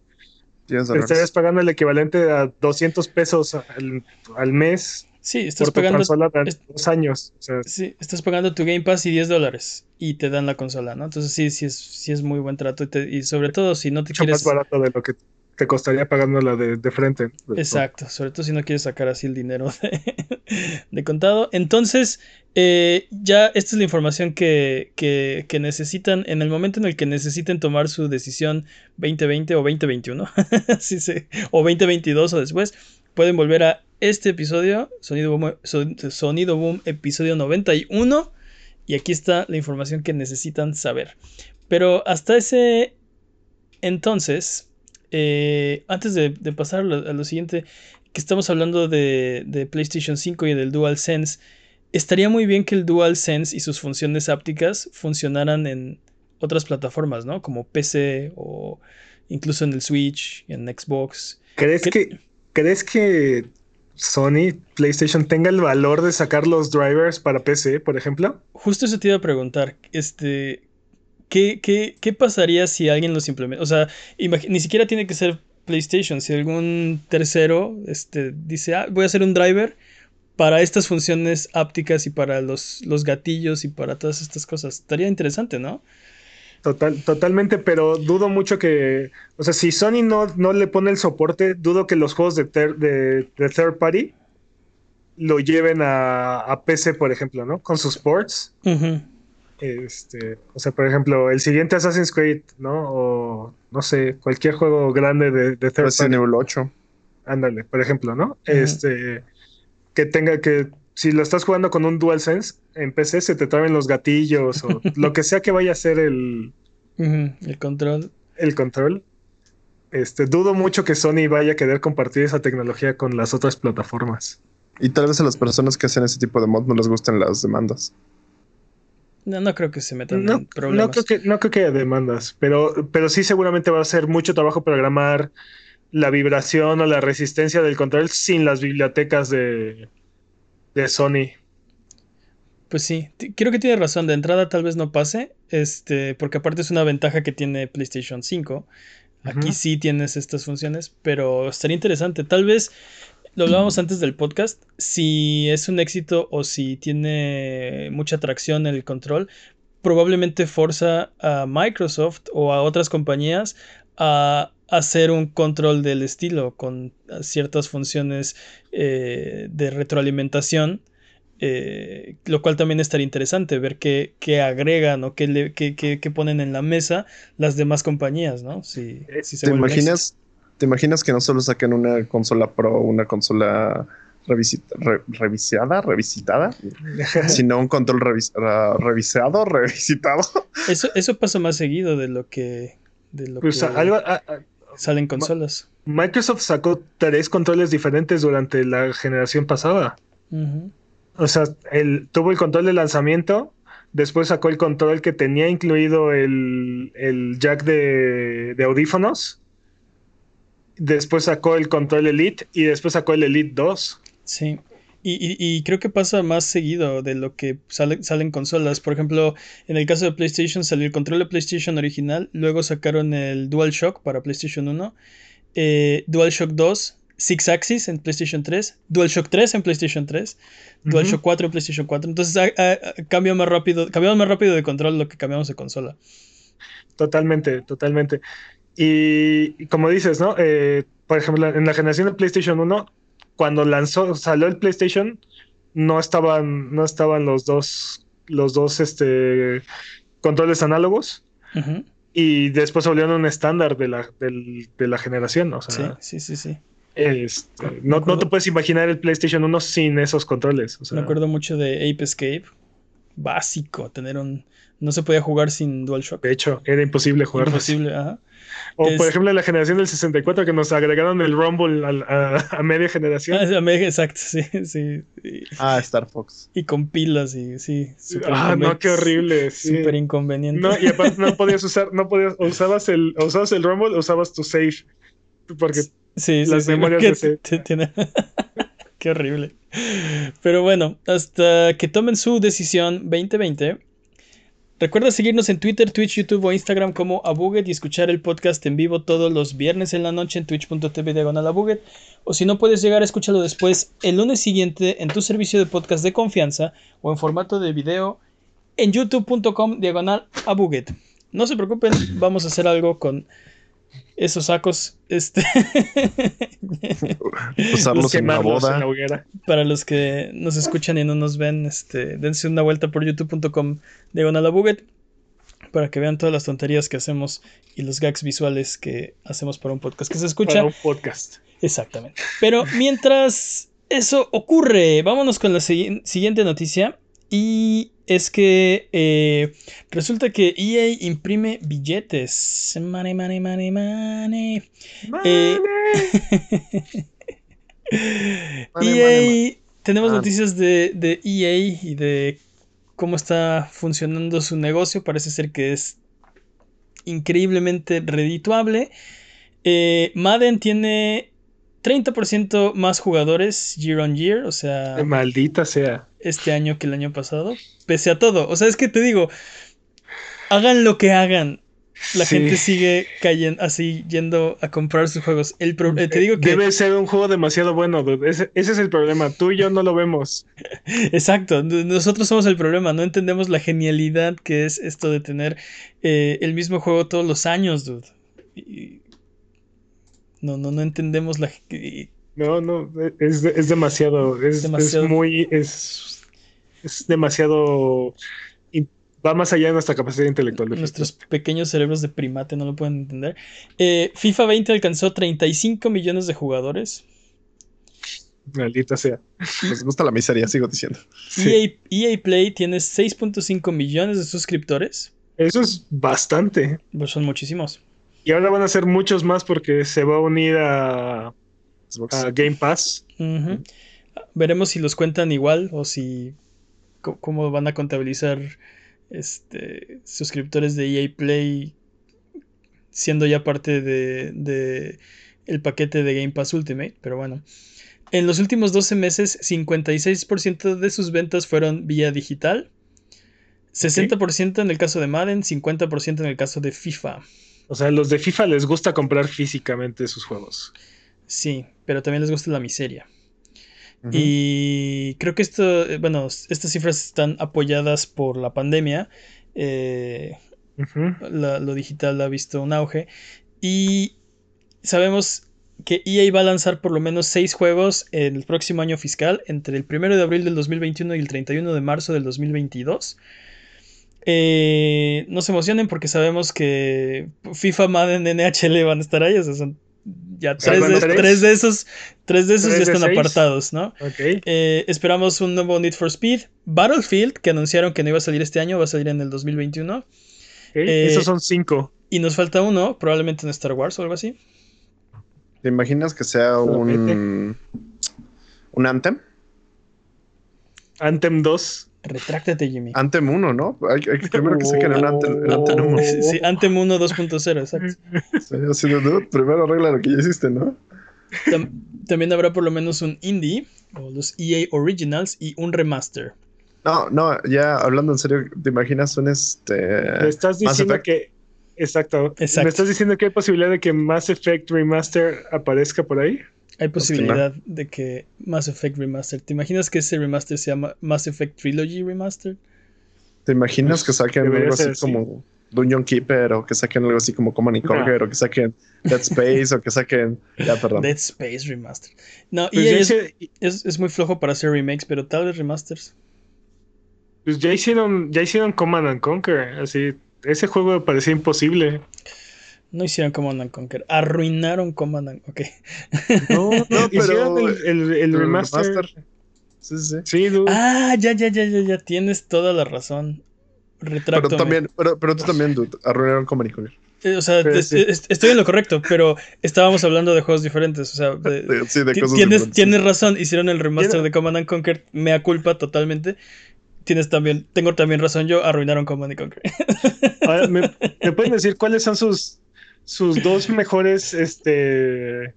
estarías pagando el equivalente a 200 pesos al, al mes Sí, estás por tu consola es- dos años. O sea, sí, estás pagando tu Game Pass y 10 dólares y te dan la consola, ¿no? Entonces sí, sí es, sí es muy buen trato y, te- y sobre todo si no te mucho más quieres... barato de lo que te costaría pagándola de, frente. Exacto, sobre todo si no quieres sacar así el dinero de, contado. Entonces, eh, ya esta es la información que, que- necesitan en el momento en el que necesiten tomar su decisión 2020 o 2021, así se- o 2022 o después, pueden volver a este episodio, Sonido Boom, Son- Sonido Boom, episodio 91, y aquí está la información que necesitan saber. Pero hasta ese entonces, eh, antes de, de pasar a lo, a lo siguiente, que estamos hablando de, de PlayStation 5 y del DualSense, estaría muy bien que el DualSense y sus funciones ápticas funcionaran en otras plataformas, ¿no? Como PC o incluso en el Switch, en Xbox. ¿Crees ¿Qué- que, ¿Crees que Sony, PlayStation, tenga el valor de sacar los drivers para PC, por ejemplo? Justo eso te iba a preguntar, este, ¿qué, qué, qué pasaría si alguien los implementa? O sea, ni siquiera tiene que ser PlayStation, si algún tercero este, dice, ah, voy a hacer un driver para estas funciones ápticas y para los, los gatillos y para todas estas cosas. Estaría interesante, ¿no? Total, totalmente, pero dudo mucho que, o sea, si Sony no, no le pone el soporte, dudo que los juegos de, ter- de, de third party lo lleven a, a PC, por ejemplo, ¿no? Con sus ports. Ujú. Este, o sea, por ejemplo, el siguiente Assassin's Creed, ¿no? O no sé, cualquier juego grande de, de third Resident party. Evil 8. Ándale, por ejemplo, ¿no? Este, que tenga que, si lo estás jugando con un DualSense, en PC se te traben los gatillos o lo que sea que vaya a ser el, El control. el control. Este, dudo mucho que Sony vaya a querer compartir esa tecnología con las otras plataformas. Y tal vez a las personas que hacen ese tipo de mod no les gusten las demandas. No, no creo que se metan No, en problemas. no creo que, no creo que haya demandas, pero, pero sí seguramente va a ser mucho trabajo programar la vibración o la resistencia del control sin las bibliotecas de, de Sony. Pues sí, creo que tiene razón. De entrada tal vez no pase, este, porque aparte es una ventaja que tiene PlayStation 5. Aquí sí tienes estas funciones, pero estaría interesante. Tal vez lo hablábamos antes del podcast. Si es un éxito o si tiene mucha atracción el control, probablemente forza a Microsoft o a otras compañías a hacer un control del estilo con ciertas funciones eh, de retroalimentación. eh, lo cual también estaría interesante ver qué, qué agregan o qué, le- qué- qué- ponen en la mesa las demás compañías, ¿no? Si, si se ¿Te imaginas, ¿Te imaginas que no solo saquen una consola pro, una consola revisita- re- revisada, revisitada, sino un control revis- revisado, revisitado? Eso, eso pasa más seguido de lo que, de lo Pues que algo, a- a- salen consolas. Microsoft sacó tres controles diferentes durante la generación pasada. O sea, el, tuvo el control de lanzamiento, después sacó el control que tenía incluido el, el jack de, de audífonos, después sacó el control Elite y después sacó el Elite 2. Sí. Y, y- y creo que pasa más seguido de lo que sale- salen consolas. Por ejemplo, en el caso de PlayStation salió el control de PlayStation original, luego sacaron el DualShock para PlayStation 1, eh, DualShock 2, Six Axis en PlayStation 3, DualShock 3 en PlayStation 3, DualShock 4 en PlayStation 4. Entonces a- a- a- cambia más rápido, cambiamos más rápido de control lo que cambiamos de consola. Totalmente, totalmente. Y, como dices, ¿no? Eh, por ejemplo, en la generación de PlayStation 1, cuando lanzó, salió el PlayStation, no estaban, no estaban los dos, los dos este, controles análogos. Y después se volvieron un estándar de la, del- de la generación. O Sí, sea, sí, sí, sí. este, no, no te puedes imaginar el PlayStation 1 sin esos controles. O sea, Me acuerdo mucho de Ape Escape. Básico, tener un... No se podía jugar sin DualShock. de hecho, era imposible jugar. Imposible, ajá. O Es- por ejemplo, en la generación del 64 que nos agregaron el Rumble al- a, a media generación. Ah, me- Exacto, sí, sí. Y, Ah, Star Fox. y con pilas y sí. Ah, no, qué horrible. sí. Súper inconveniente. No, y aparte no podías usar, no podías, usabas el, usabas el Rumble o usabas tu save. Porque sí, sí, las sí, memorias de tiene- Qué horrible. Pero bueno, hasta que tomen su decisión 2020, Recuerda seguirnos en Twitter, Twitch, YouTube o Instagram como Abuget y escuchar el podcast en vivo todos los viernes en la noche en twitch.tv diagonal Abuget. O si no puedes llegar, escúchalo después el lunes siguiente en tu servicio de podcast de confianza o en formato de video en youtube.com diagonal Abuget. No se preocupen, vamos a hacer algo con esos sacos. Este. Usarlos en una Quemarlos en boda. la hoguera. Para los que nos escuchan y no nos ven, este, dense una vuelta por youtube.com diagonal Abuget para que vean todas las tonterías que hacemos y los gags visuales que hacemos para un podcast que se escucha. Para un podcast. Exactamente. Pero mientras eso ocurre, vámonos con la siguiente noticia. Y es que eh, resulta que EA imprime billetes. Money, money, money, money. Eh, Money, EA, money, tenemos Ah. noticias de, de EA y de cómo está funcionando su negocio. Parece ser que es increíblemente redituable. Eh, Madden tiene 30% más jugadores year on year, o sea, Maldita sea. este año que el año pasado. Pese a todo. O sea, es que te digo, hagan lo que hagan. La Sí. gente sigue cayendo así, yendo a comprar sus juegos. El pro- eh, te digo que. Debe ser un juego demasiado bueno, dude. Ese, ese es el problema. Tú y yo no lo vemos. Exacto, nosotros somos el problema, no entendemos la genialidad que es esto de tener eh, el mismo juego todos los años, dude. Y- No, no, no entendemos la... No, no, es, es demasiado, es, es muy, es, es demasiado, va más allá de nuestra capacidad intelectual. Nuestros pequeños cerebros de primate no lo pueden entender. Eh, FIFA 20 alcanzó 35 millones de jugadores. Maldita sea. Les gusta la miseria, sigo diciendo. Sí. EA, EA Play tiene 6.5 millones de suscriptores. Eso es bastante. Pues son muchísimos. Y ahora van a ser muchos más porque se va a unir a, Xbox. a Game Pass. Veremos si los cuentan igual o si cómo van a contabilizar este suscriptores de EA Play siendo ya parte de, de el paquete de Game Pass Ultimate, pero bueno. En los últimos 12 meses, 56% de sus ventas fueron vía digital, 60% en el caso de Madden, 50% en el caso de FIFA. O sea, los de FIFA les gusta comprar físicamente sus juegos. Sí, pero también les gusta la miseria. Y creo que esto, eh, bueno, estas cifras están apoyadas por la pandemia. eh, la- lo digital ha visto un auge. Y sabemos que EA va a lanzar por lo menos seis juegos en el próximo año fiscal, entre el 1 de abril del 2021 y el 31 de marzo del 2022. Eh, no se emocionen porque sabemos que FIFA, Madden, NHL van a estar ahí. O sea, son ya tres ¿Van de, tres? tres de esos, tres de esos ¿Tres ya están apartados, ¿no? Eh, esperamos un nuevo Need for Speed. Battlefield, que anunciaron que no iba a salir este año, va a salir en el 2021. ok. eh, Esos son cinco. Y nos falta uno, probablemente en Star Wars o algo así. ¿Te imaginas que sea un, un Anthem? Anthem 2. Retráctate, Jimmy. Anthem 1, ¿no? Hay, hay que primero que saquen el Anthem, el Anthem 1. Sí, sí, Anthem 1 2.0, exacto. Sería así de, dude, primero arregla lo que ya hiciste, ¿no? Tam- también habrá por lo menos un indie, o los EA Originals, y un remaster. No, no, ya hablando en serio, ¿te imaginas un este. Me estás diciendo que. Exacto. Exacto. ¿Me estás diciendo que hay posibilidad de que Mass Effect Remaster aparezca por ahí? Hay posibilidad de que Mass Effect Remaster. ¿Te imaginas que ese remaster se llama Mass Effect Trilogy Remaster? ¿Te imaginas que saquen algo así como Dungeon Keeper o que saquen algo así como Command and Conquer o que saquen Dead Space o que saquen. Ya, perdón. Dead Space Remaster. No, Pues ya, es, hice- es- es muy flojo para hacer remakes, pero tal vez remasters. pues ya hicieron, ya hicieron Command and Conquer. Así, ese juego parecía imposible. No hicieron Command and Conquer. Arruinaron Command and Ok. No, No, pero hicieron el, el- el el remaster. remaster. Sí, sí, sí. Sí, dude. Ah, ya, ya, ya, ya, ya. Tienes toda la razón. Retracto. Pero también, pero, pero tú también, dude, arruinaron Command and Conquer. o sea, Pero es- sí. es- estoy en lo correcto, pero estábamos hablando de juegos diferentes. O sea, de- Sí, de cosas tienes, diferentes. tienes razón. Hicieron el remaster Tiene- de Command and Conquer. Mea culpa totalmente. Tienes también, tengo también razón yo, arruinaron Command and Conquer. Ahora, ¿me, me pueden decir cuáles son sus, sus dos mejores este,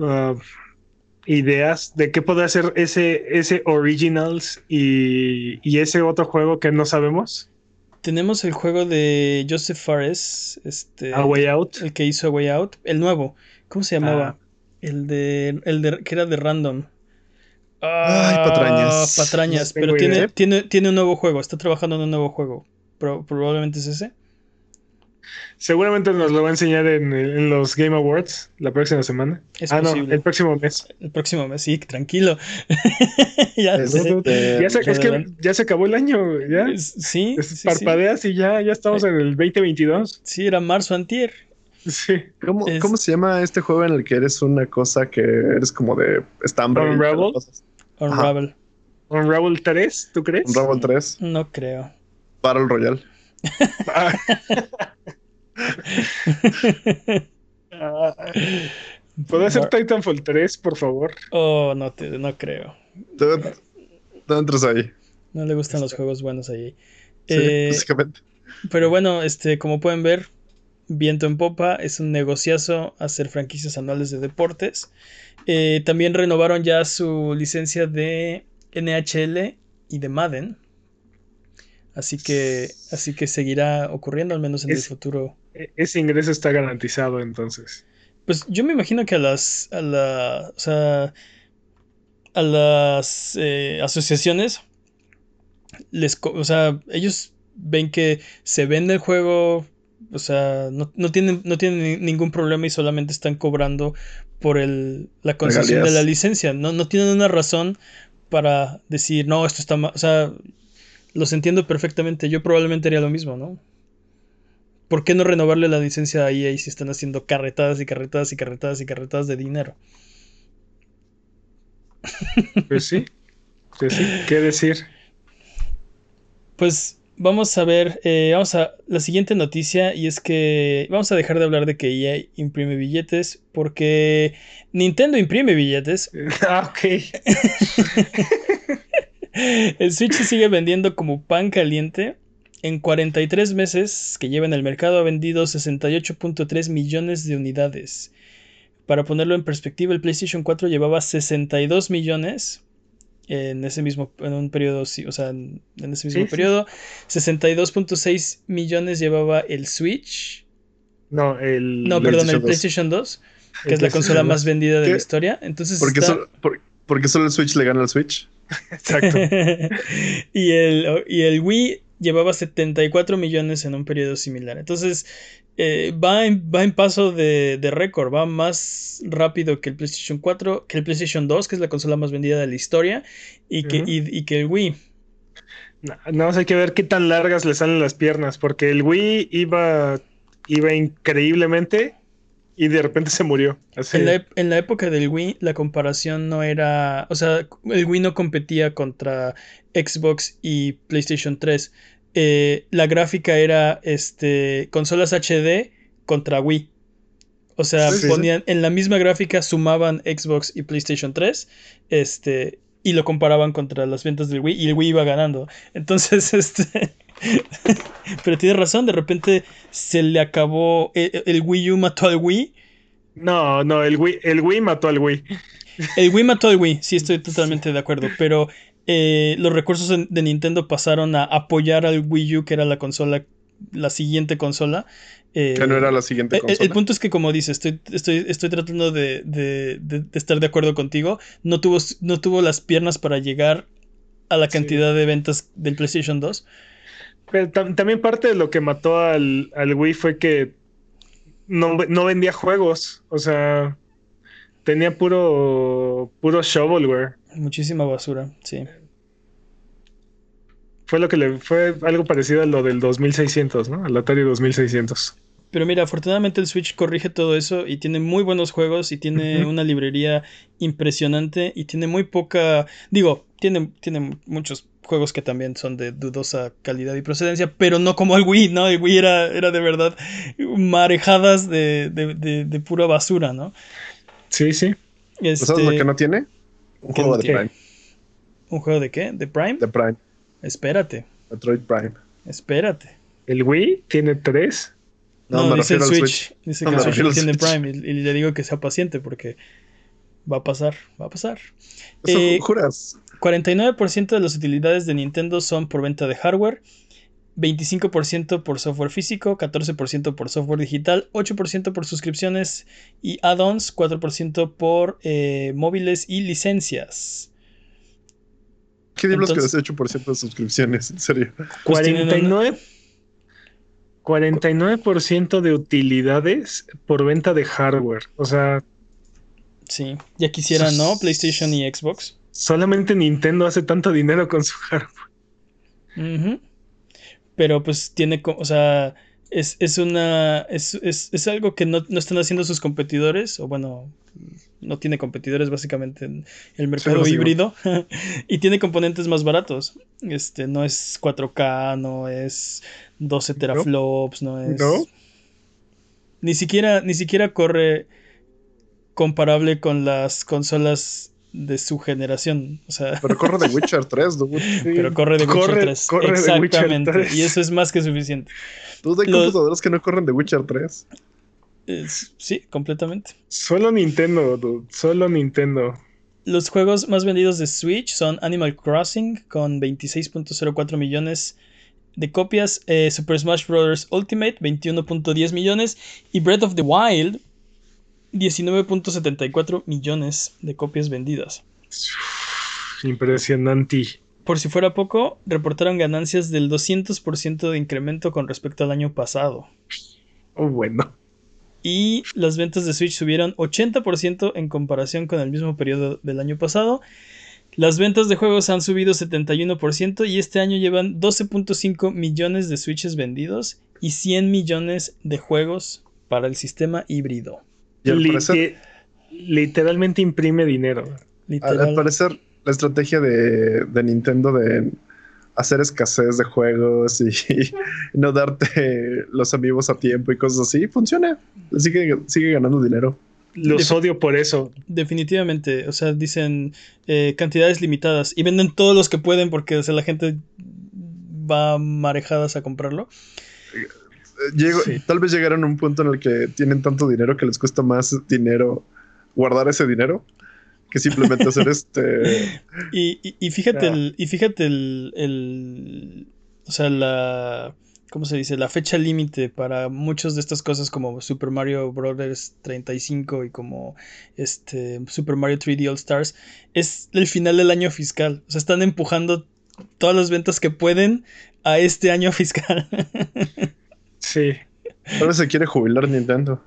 ah, ideas de qué podrá ser ese, ese Originals y, y ese otro juego que no sabemos? tenemos el juego de Joseph Fares, este, A Way Out. el que hizo A Way Out, el nuevo. ¿Cómo se llamaba? Ah. El de, el de, que era de random. Ay, patrañas. Ah, Patrañas, No tengo pero tiene, tiene, tiene un nuevo juego, está trabajando en un nuevo juego. Pro- probablemente es ese. Seguramente nos lo va a enseñar en, en los Game Awards la próxima semana. Es ah, posible. no, el próximo mes. El próximo mes, sí, tranquilo. ya Es- sé. Ya se, es que ya se acabó el año, ya. Es- Sí, Es- sí, sí. parpadeas y ya, ya estamos en el 2022. Sí, era marzo antier. Sí. ¿Cómo, Es- cómo se llama este juego en el que eres una cosa que eres como de estambre? Unravel. Unravel. Unravel 3, ¿tú crees? Unravel 3, No creo. Battle Royale. ¿Puede ser Titanfall 3, por favor? Oh, no, te, no creo. Tú, tú entras ahí. No le gustan los juegos buenos ahí. Sí, Eh, básicamente. pero bueno, este, como pueden ver, viento en popa, es un negociazo hacer franquicias anuales de deportes. Eh, también renovaron ya su licencia de NHL y de Madden. Así que, así que seguirá ocurriendo, al menos en el futuro. E- Ese ingreso está garantizado entonces. Pues yo me imagino que a las, a la, o sea, a las eh, asociaciones les, o sea, ellos ven que se vende el juego, o sea, no, no tienen, no tienen ni- ningún problema y solamente están cobrando por el, la concesión de la licencia. No, no tienen una razón para decir, no, esto está mal. O sea, los entiendo perfectamente. Yo probablemente haría lo mismo, ¿no? ¿Por qué no renovarle la licencia a EA si están haciendo carretadas y carretadas y carretadas y carretadas de dinero? Pues sí. Pues sí, ¿qué decir? Pues vamos a ver, eh, vamos a la siguiente noticia y es que vamos a dejar de hablar de que EA imprime billetes porque Nintendo imprime billetes. Ah, ok. El Switch sigue vendiendo como pan caliente. En 43 meses que lleva en el mercado ha vendido 68.3 millones de unidades. Para ponerlo en perspectiva, el PlayStation 4 llevaba 62 millones en ese mismo en un periodo, o sea, en, ese mismo Sí, sí. periodo. 62.6 millones llevaba el Switch. No, el. No, perdón, el PlayStation 2. PlayStation 2, que es la consola más vendida de ¿Qué? la historia. Entonces ¿Por qué, está- solo, por- solo el Switch le gana al Switch? Exacto. y, el, y el Wii llevaba 74 millones en un periodo similar. Entonces, eh, va, en, va en paso de, de récord, va más rápido que el PlayStation 4, que el PlayStation 2, que es la consola más vendida de la historia, y que, y que el Wii. No, no, hay que ver qué tan largas le salen las piernas, porque el Wii iba, iba increíblemente y de repente se murió. Así. En la, ep- en la época del Wii, la comparación no era. O sea, el Wii no competía contra Xbox y PlayStation 3. Eh, la gráfica era este, consolas HD contra Wii. O sea, Sí, sí, sí. ponían en la misma gráfica, sumaban Xbox y PlayStation 3. Este. Y lo comparaban contra las ventas del Wii y el Wii iba ganando. Entonces, este. Pero tiene razón, de repente se le acabó. El, el Wii U mató al Wii. No, no, el Wii, el Wii mató al Wii. El Wii mató al Wii, sí, estoy totalmente de acuerdo. Pero eh, los recursos de Nintendo pasaron a apoyar al Wii U, que era la consola, la siguiente consola. Eh, Que no era la siguiente el, el- el consola. punto es que, como dices, estoy, estoy, estoy tratando de, de- de- de estar de acuerdo contigo. No tuvo, no tuvo las piernas para llegar a la Sí. cantidad de ventas del PlayStation 2. Pero tam- también parte de lo que mató al, al Wii fue que no, no vendía juegos. O sea, tenía puro, puro shovelware. Muchísima basura, sí. Fue lo que le fue algo parecido a lo del 2600, ¿no? Al Atari 2600. Pero mira, afortunadamente el Switch corrige todo eso y tiene muy buenos juegos y tiene una librería impresionante y tiene muy poca, digo, tiene, tiene muchos juegos que también son de dudosa calidad y procedencia, pero no como el Wii, ¿no? El Wii era, era de verdad marejadas de, de, de- de pura basura, ¿no? Sí, sí. ¿Pero ¿Sabes lo Este, que no tiene? Un ¿Qué juego no de? Prime. ¿Un juego de qué? ¿De Prime? De Prime. Espérate, Metroid Prime. espérate. El Wii tiene tres. No, me dice el Switch. Dice No, que el Switch no tiene Switch. Prime y, y le digo que sea paciente porque va a pasar, va a pasar. Eso Eh, juras. 49% de las utilidades de Nintendo son por venta de hardware 25% por software físico, 14% por software digital, 8% por suscripciones y add-ons, 4% por eh, móviles y licencias. ¿Qué diablos que das 8% de suscripciones? En serio. Pues tienen 49, 49% de utilidades por venta de hardware. O sea, Sí, ya quisieran, ¿no? PlayStation y Xbox. Solamente Nintendo hace tanto dinero con su hardware. Pero pues tiene, o sea, es, es una, es, es- es algo que no, no están haciendo sus competidores, o bueno, no tiene competidores básicamente en el mercado híbrido, y tiene componentes más baratos. Este, no es 4K, no es 12 teraflops, no es... ¿No? Ni siquiera, ni siquiera corre comparable con las consolas de su generación. O sea, Pero corre de Witcher 3, dude. pero corre de Witcher Corre- 3. corre de Witcher Exactamente. 3. Y eso es más que suficiente. Dude, hay Los- computadoras que no corren de Witcher 3. Es- sí, completamente. Solo Nintendo, dude, solo Nintendo. Los juegos más vendidos de Switch son Animal Crossing con 26.04 millones de copias, eh, Super Smash Bros. Ultimate 21.10 millones y Breath of the Wild 19.74 millones de copias vendidas. Impresionante. Por si fuera poco, reportaron ganancias del 200% de incremento con respecto al año pasado. Oh, bueno. Y las ventas de Switch subieron 80% en comparación con el mismo periodo del año pasado. Las ventas de juegos han subido 71% y este año llevan 12.5 millones de Switches vendidos y 100 millones de juegos para el sistema híbrido. Y al parecer, literalmente imprime dinero. al, Literal. al parecer, la estrategia de, de Nintendo de hacer escasez de juegos y, no darte los amigos a tiempo y cosas así, funciona. Sigue, sigue ganando dinero. Los odio por eso. Definitivamente, o sea, dicen eh, cantidades limitadas y venden todos los que pueden porque o sea, la gente va marejadas a comprarlo. Llego- Sí. Tal vez llegaron a un punto en el que tienen tanto dinero que les cuesta más dinero guardar ese dinero que simplemente hacer este. Y, y- y fíjate, Ah. el, y fíjate el, el- o sea, la, ¿cómo se dice? La fecha límite para muchas de estas cosas como Super Mario Bros. 35 y como este Super Mario 3D All Stars es el final del año fiscal. O sea, están empujando todas las ventas que pueden a este año fiscal. Sí. Tal vez se quiere jubilar Nintendo.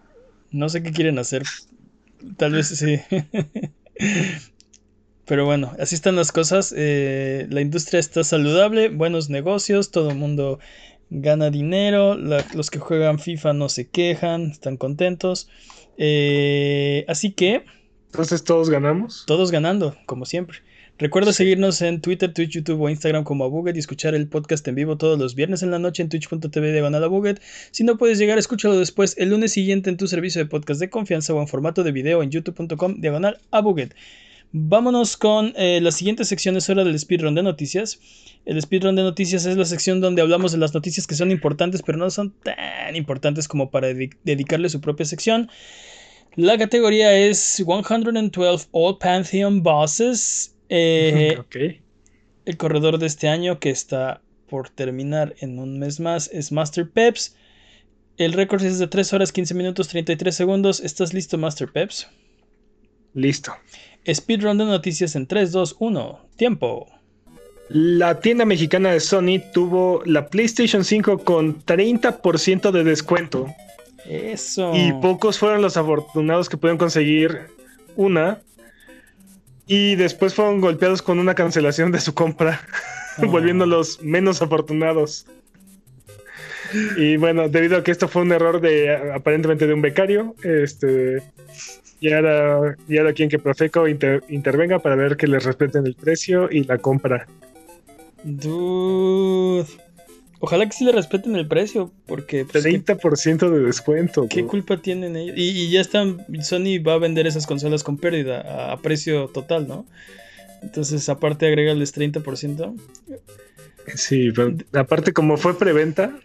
No sé qué quieren hacer. Tal vez sí. Pero bueno, así están las cosas. Eh, la industria está saludable, buenos negocios, todo el mundo gana dinero. la- los que juegan FIFA no se quejan, están contentos. Eh, así que Entonces todos ganamos. todos ganando, como siempre. Recuerda seguirnos en Twitter, Twitch, YouTube o Instagram como Abuget y escuchar el podcast en vivo todos los viernes en la noche en twitch.tv diagonal Abuget. Si no puedes llegar, escúchalo después el lunes siguiente en tu servicio de podcast de confianza o en formato de video en youtube.com diagonal Abuget. Vámonos con eh, la siguiente sección, es hora del speedrun de noticias. El speedrun de noticias es la sección donde hablamos de las noticias que son importantes, pero no son tan importantes como para dedi- dedicarle su propia sección. La categoría es 112 All Pantheon Bosses. Eh, ok. el corredor de este año que está por terminar en un mes más es Master Peps. El récord es de 3 horas 15 minutos 33 segundos. ¿Estás listo, Master Peps? Listo. Speedrun de noticias en 3, 2, 1. Tiempo. La tienda mexicana de Sony tuvo la PlayStation 5 con 30% de descuento. Eso. Y pocos fueron los afortunados que pudieron conseguir una. Y después fueron golpeados con una cancelación de su compra, Oh. volviéndolos menos afortunados. Y bueno, debido a que esto fue un error de aparentemente de un becario, este y ahora, y ahora quien que Profeco inter- intervenga para ver que les respeten el precio y la compra. Dude. Ojalá que sí le respeten el precio, porque pues, ¿qué, 30% de descuento. qué bro. culpa tienen ellos? Y, y ya están, Sony va a vender esas consolas con pérdida a, a precio total, ¿no? Entonces, aparte, agregarles 30%. Sí, pero aparte como fue preventa,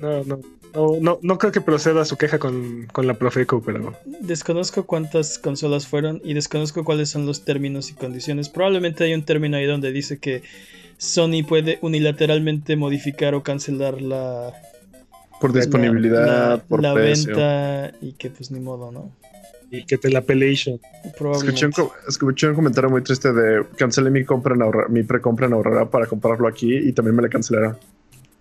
no, no, no, no, no creo que proceda su queja con, con la Profeco, pero Desconozco cuántas consolas fueron y desconozco cuáles son los términos y condiciones. Probablemente hay un término ahí donde dice que Sony puede unilateralmente modificar o cancelar la, Por disponibilidad, la, por la precio. venta y que pues ni modo, ¿no? Y que te la pelation. Probablemente. Escuché un, escuché un comentario muy triste de cancelé mi compra en Aurora- mi precompra en Aurora para comprarlo aquí y también me la cancelaron.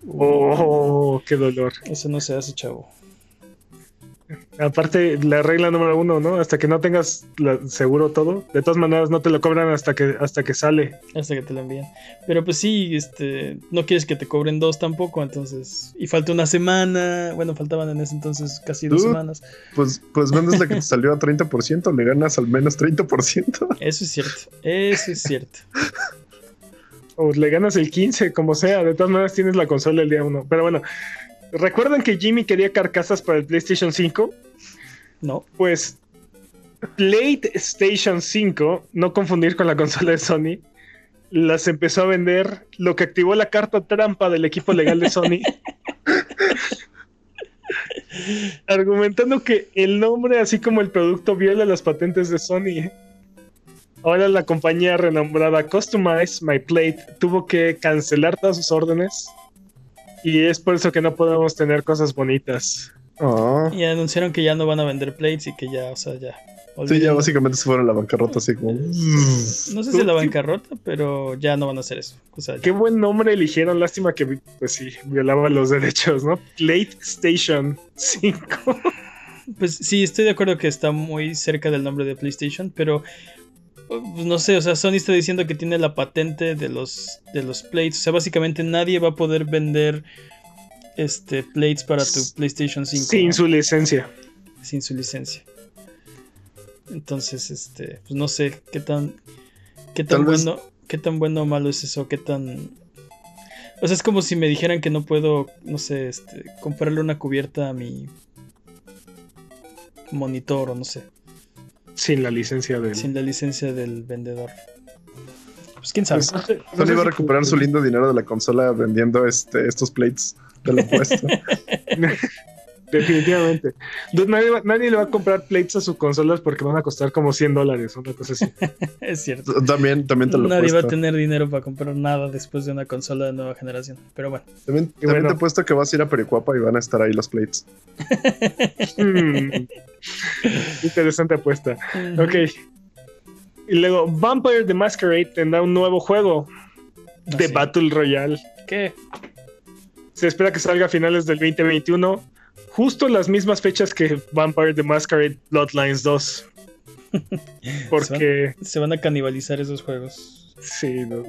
Oh, qué dolor. Eso no se hace, chavo. Aparte, la regla número uno, ¿no? Hasta que no tengas la- seguro todo, de todas maneras no te lo cobran hasta que, hasta que sale. Hasta que te lo envíen. Pero pues sí, este, no quieres que te cobren dos tampoco, entonces. Y falta una semana. Bueno, faltaban en ese entonces casi dos semanas. Pues, pues vendes la que te salió a 30%, le ganas al menos 30%. Eso es cierto. Eso es cierto. O le ganas el 15, como sea. De todas maneras tienes la consola el día uno. Pero bueno, ¿recuerdan que Jimmy quería carcasas para el PlayStation 5? No. Pues PlayStation 5, no confundir con la consola de Sony, las empezó a vender, lo que activó la carta trampa del equipo legal de Sony. argumentando que el nombre, así como el producto, viola las patentes de Sony. Ahora la compañía renombrada Customize My Plate tuvo que cancelar todas sus órdenes y es por eso que no podemos tener cosas bonitas. Ah. Y anunciaron que ya no van a vender plates y que ya, o sea, ya. Sí, ya básicamente se fueron a la bancarrota así como... No sé si la bancarrota, pero ya no van a hacer eso. O sea, Qué buen nombre eligieron, lástima que pues sí, violaba los derechos, ¿no? PlayStation 5. Pues sí, estoy de acuerdo que está muy cerca del nombre de PlayStation, pero pues, no sé, o sea, Sony está diciendo que tiene la patente de los de los plates, o sea, básicamente nadie va a poder vender este plates para tu PlayStation 5 Sin ¿no? su licencia. sin su licencia. Entonces, este, pues no sé qué tan qué tan Tal vez- bueno, qué tan bueno o malo es eso, qué tan o sea, es como si me dijeran que no puedo, no sé, este, comprarle una cubierta a mi monitor o no sé. Sin la licencia del. sin la licencia del vendedor. Pues quién sabe. Pues, no no Sony sé va a si- recuperar su lindo dinero de la consola vendiendo este, estos plates de la puesto. Definitivamente. Nadie, va- nadie le va a comprar plates a sus consolas porque van a costar como 100 dólares, una cosa así. es cierto. también, también te lo Nadie va a puesto. tener dinero para comprar nada después de una consola de nueva generación. Pero bueno. También, Y también bueno. te he puesto que vas a ir a Pericuapa y van a estar ahí los plates. Hmm. Interesante apuesta. Ok. Y luego, Vampire the Masquerade tendrá un nuevo juego Ah, de sí. Battle Royale. ¿Qué? Se espera que salga a finales del 2021, justo las mismas fechas que Vampire the Masquerade Bloodlines 2. Porque, Se van a canibalizar esos juegos. sí, no-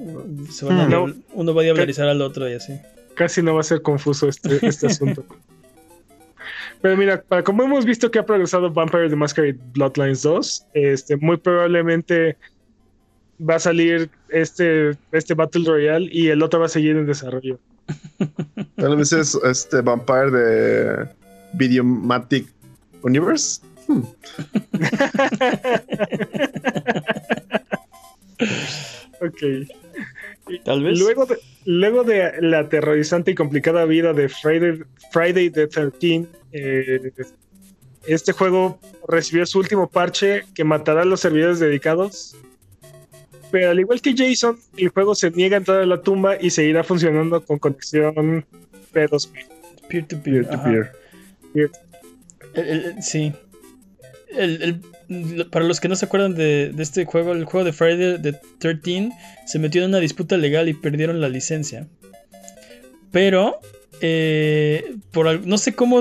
Se van a. No. diabl- Uno va a diablerizar al otro y así. casi no va a ser confuso este, este asunto. Pero mira, para como hemos visto que ha progresado Vampire the Masquerade Bloodlines 2, este, muy probablemente va a salir este, este Battle Royale y el otro va a seguir en desarrollo. Tal vez es este Vampire de Videomatic Universe. Ok. Y Tal vez. Luego de, luego de la aterrorizante y complicada vida de Friday, Friday the 13, eh, este juego recibió su último parche que matará a los servidores dedicados. Pero al igual que Jason, el juego se niega a entrar a la tumba y seguirá funcionando con conexión P2P. Peer-to-peer. ajá. El- el- sí. El- para los que no se acuerdan de, de este juego, el juego de Friday the 13 se metió en una disputa legal y perdieron la licencia. Pero, eh, por no sé cómo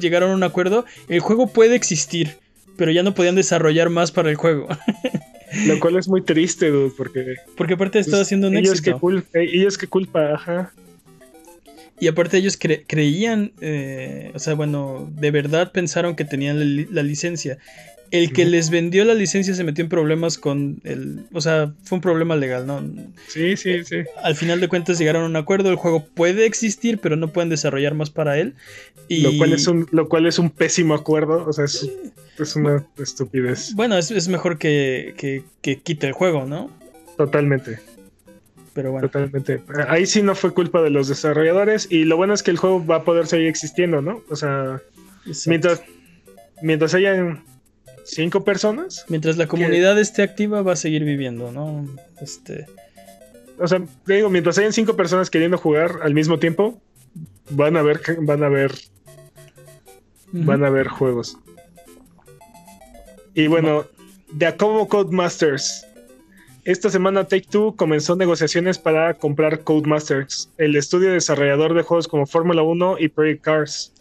llegaron a un acuerdo. El juego puede existir, pero ya no podían desarrollar más para el juego. Lo cual es muy triste, dude, porque Porque aparte estaba haciendo un ellos éxito. que culpa, ellos que culpa, ajá. Y aparte ellos cre- creían, eh, o sea, bueno, de verdad pensaron que tenían la, li- la licencia. El que les vendió la licencia se metió en problemas con el... O sea, fue un problema legal, ¿no? Sí, sí, sí. Al final de cuentas llegaron a un acuerdo, el juego puede existir, pero no pueden desarrollar más para él. Y... Lo cual es un, lo cual es un pésimo acuerdo. O sea, es, es una estupidez. Bueno, es, es mejor que, que, que quite el juego, ¿no? Totalmente, Pero bueno. totalmente. Ahí sí no fue culpa de los desarrolladores. Y lo bueno es que el juego va a poder seguir existiendo, ¿no? O sea, exacto. mientras, mientras hayan cinco personas. Mientras la comunidad esté activa va a seguir viviendo, ¿no? Este... o sea, te digo, mientras hayan cinco personas queriendo jugar al mismo tiempo, van a ver, van a ver, van a ver juegos. Y bueno, de Acomo Codemasters. Esta semana Take Two comenzó negociaciones para comprar Codemasters, el estudio desarrollador de juegos como Fórmula 1 y Project Cars.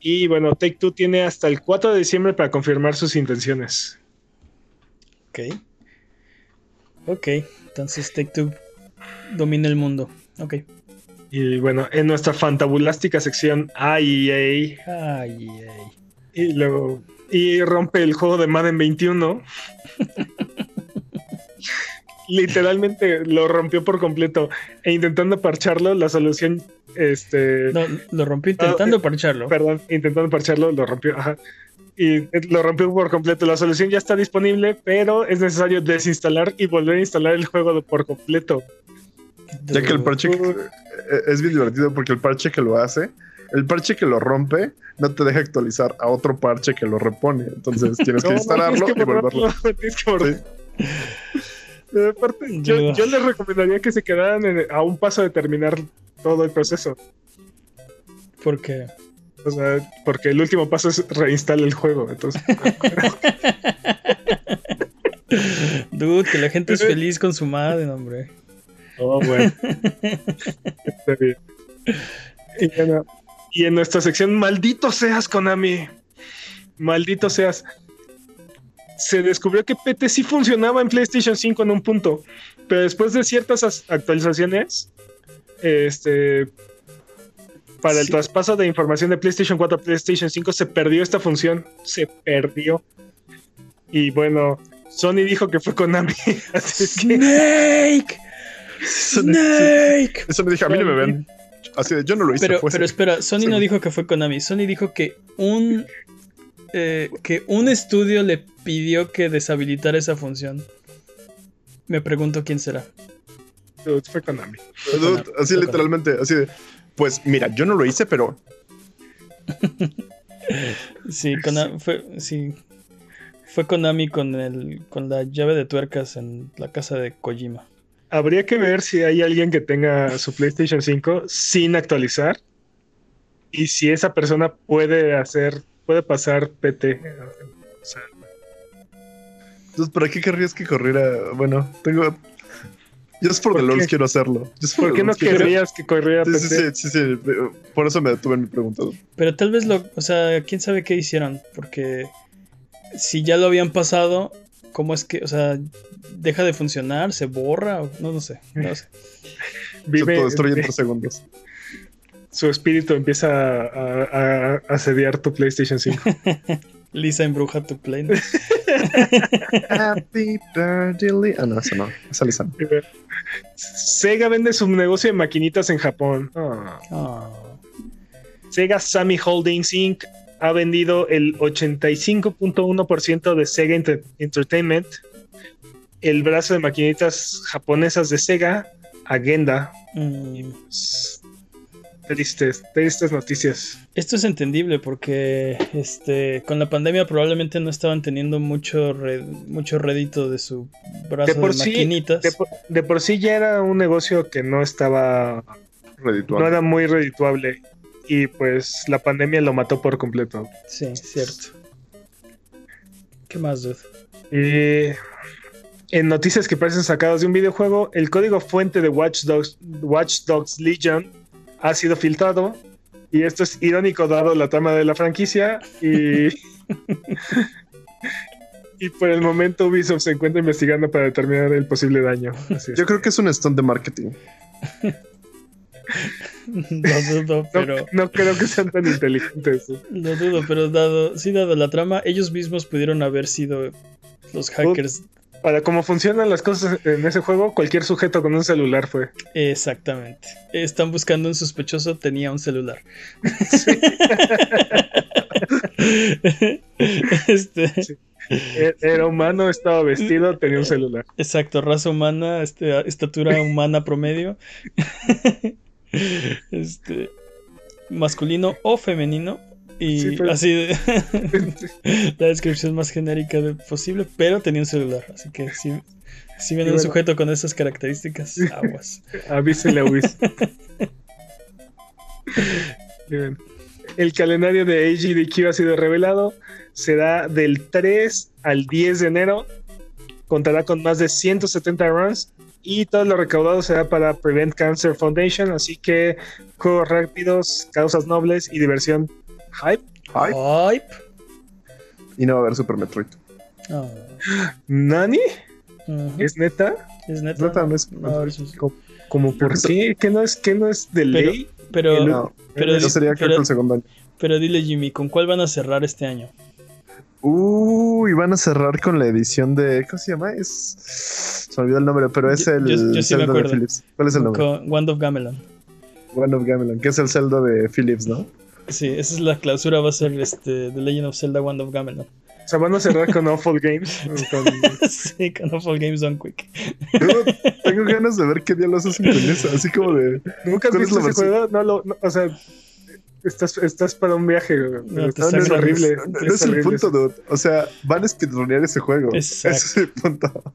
Y bueno, Take Two tiene hasta el 4 de diciembre para confirmar sus intenciones. Ok. Ok, entonces Take Two domina el mundo. Ok. Y bueno, en nuestra fantabulástica sección AEA, Ay, ay. y luego y rompe el juego de Madden 21. Literalmente lo rompió por completo e intentando parcharlo, la solución este No, lo rompió intentando Ah, eh, parcharlo. perdón, intentando parcharlo, lo rompió, ajá. Y eh, lo rompió por completo. La solución ya está disponible, pero es necesario desinstalar y volver a instalar el juego por completo. Ya que el parche eh, es bien divertido porque el parche que lo hace, el parche que lo rompe, no te deja actualizar a otro parche que lo repone. Entonces tienes que no, instalarlo tienes que y volverlo. borrarlo, tienes que Eh, aparte, yo, les recomendaría que se quedaran en- a un paso de terminar todo el proceso. Porque. O sea, porque el último paso es reinstalar el juego. Entonces, Dude, que la gente es feliz con su madre, hombre. oh, bueno. Está bien. Y, bueno, y en nuestra sección, maldito seas, Konami. Maldito seas. Se descubrió que PT sí funcionaba en PlayStation 5 en un punto, pero después de ciertas as- actualizaciones, este, para el Sí. traspaso de información de PlayStation 4 a PlayStation 5 se perdió esta función, se perdió. Y bueno, Sony dijo que fue Konami, así es que ¡Snake! Eso, ¡Snake! eso me dije, a mí no me ven. Así de, yo no lo hice. Pero, ese. espera, Sony no dijo que fue Konami. Sony dijo que un. Eh, que un estudio le pidió que deshabilitara esa función. Me pregunto quién será. fue Konami. Dude, así Fue literalmente, así de, pues mira, yo no lo hice, pero Sí, Konami fue, sí, fue Konami con el con la llave de tuercas en la casa de Kojima. Habría que ver si hay alguien que tenga su PlayStation 5 sin actualizar y si esa persona puede hacer, puede pasar PT. O sea, entonces, ¿para qué querrías que corriera? Bueno, tengo. Yo es por, ¿Por the? LOLs quiero hacerlo. ¿Por qué no querrías que corriera Sí, PT? sí, sí, sí, sí. Por eso me detuve en mi pregunta. Pero tal vez lo, o sea, quién sabe qué hicieron, porque si ya lo habían pasado, ¿cómo es que, o sea, deja de funcionar, se borra, no, no sé, no lo sé. Se Vive, autodestruye en tres segundos. Su espíritu empieza a, a- a asediar tu PlayStation 5. Lisa embruja tu play. Happy birthday. Ah, no, eso no. Esa Lisa. no. Sega vende su negocio de maquinitas en Japón. Ah. Ah. Sega Sammy Holdings Inc. ha vendido el 85.1% de Sega Enter- Entertainment, el brazo de maquinitas japonesas de Sega, a Genda. Mm. Pues, Tristes, tristes noticias. Esto es entendible porque este con la pandemia probablemente no estaban teniendo mucho re- mucho rédito de su brazo De de, por sí, maquinitas. De por, de por sí ya era un negocio que no estaba, no Redituable. era muy redituable. Y pues la pandemia lo mató por completo. Sí, cierto. ¿Qué más, dude? En noticias que parecen sacadas de un videojuego, el código fuente de Watch Dogs, Watch Dogs Legion ha sido filtrado. Y esto es irónico dado la trama de la franquicia. Y, y por el momento Ubisoft se encuentra investigando para determinar el posible daño. Así es. Yo creo que es un stunt de marketing. Lo dudo, no, pero no creo que sean tan inteligentes. ¿eh? lo dudo, pero dado sí dado la trama, ellos mismos pudieron haber sido los hackers. Para cómo funcionan las cosas en ese juego, cualquier sujeto con un celular fue. Exactamente. Están buscando un sospechoso, tenía un celular. este, Sí. E- Era humano, estaba vestido, tenía un celular. Exacto, raza humana, este, estatura humana promedio. este, masculino o femenino. Y Sí, pero- así de- la descripción más genérica de posible, pero tenía un celular. Así que si, si viene un sujeto con esas características, aguas. Avísele a Wiz. Bien. El calendario de AGDQ ha sido revelado. Será del 3 al 10 de enero. Contará con más de 170 runs. Y todo lo recaudado será para Prevent Cancer Foundation. Así que juegos rápidos, causas nobles y diversión. Hype. Hype. y no va a haber Super Metroid. Ah, ¿Nani? ¿Es neta? Es neta. Neta, no es- No, es- Co- ¿Como por qué? ¿Qué no es, qué no es de Pero- ley? pero, El- No, pero, no sería creo pero- que el segundo año. pero dile, Jimmy, ¿con cuál van a cerrar este año? Uh, y van a cerrar con la edición de. ¿Cómo se llama? Es. Se me olvidó el nombre, pero es el yo- yo sí me de acuerdo. Philips. ¿Cuál es el nombre? Con Wand of Gamelon. One of Gamelon, que es el Zelda de Philips, ¿no? Sí, esa es la clausura, va a ser este, The Legend of Zelda Wand of Gamelon. O sea, van a cerrar con Awful Games. con- sí, con Awful Games Done Quick. Tengo ganas de ver qué diablos hacen con eso. Así como de. ¿Nunca has ¿Cuál es visto ese versión? juego? No, lo, no, o sea, estás, estás para un viaje, No, está- es horrible. No, no es es el horrible punto, eso. dude. O sea, van a speedronear ese juego. Exacto. Ese es el punto.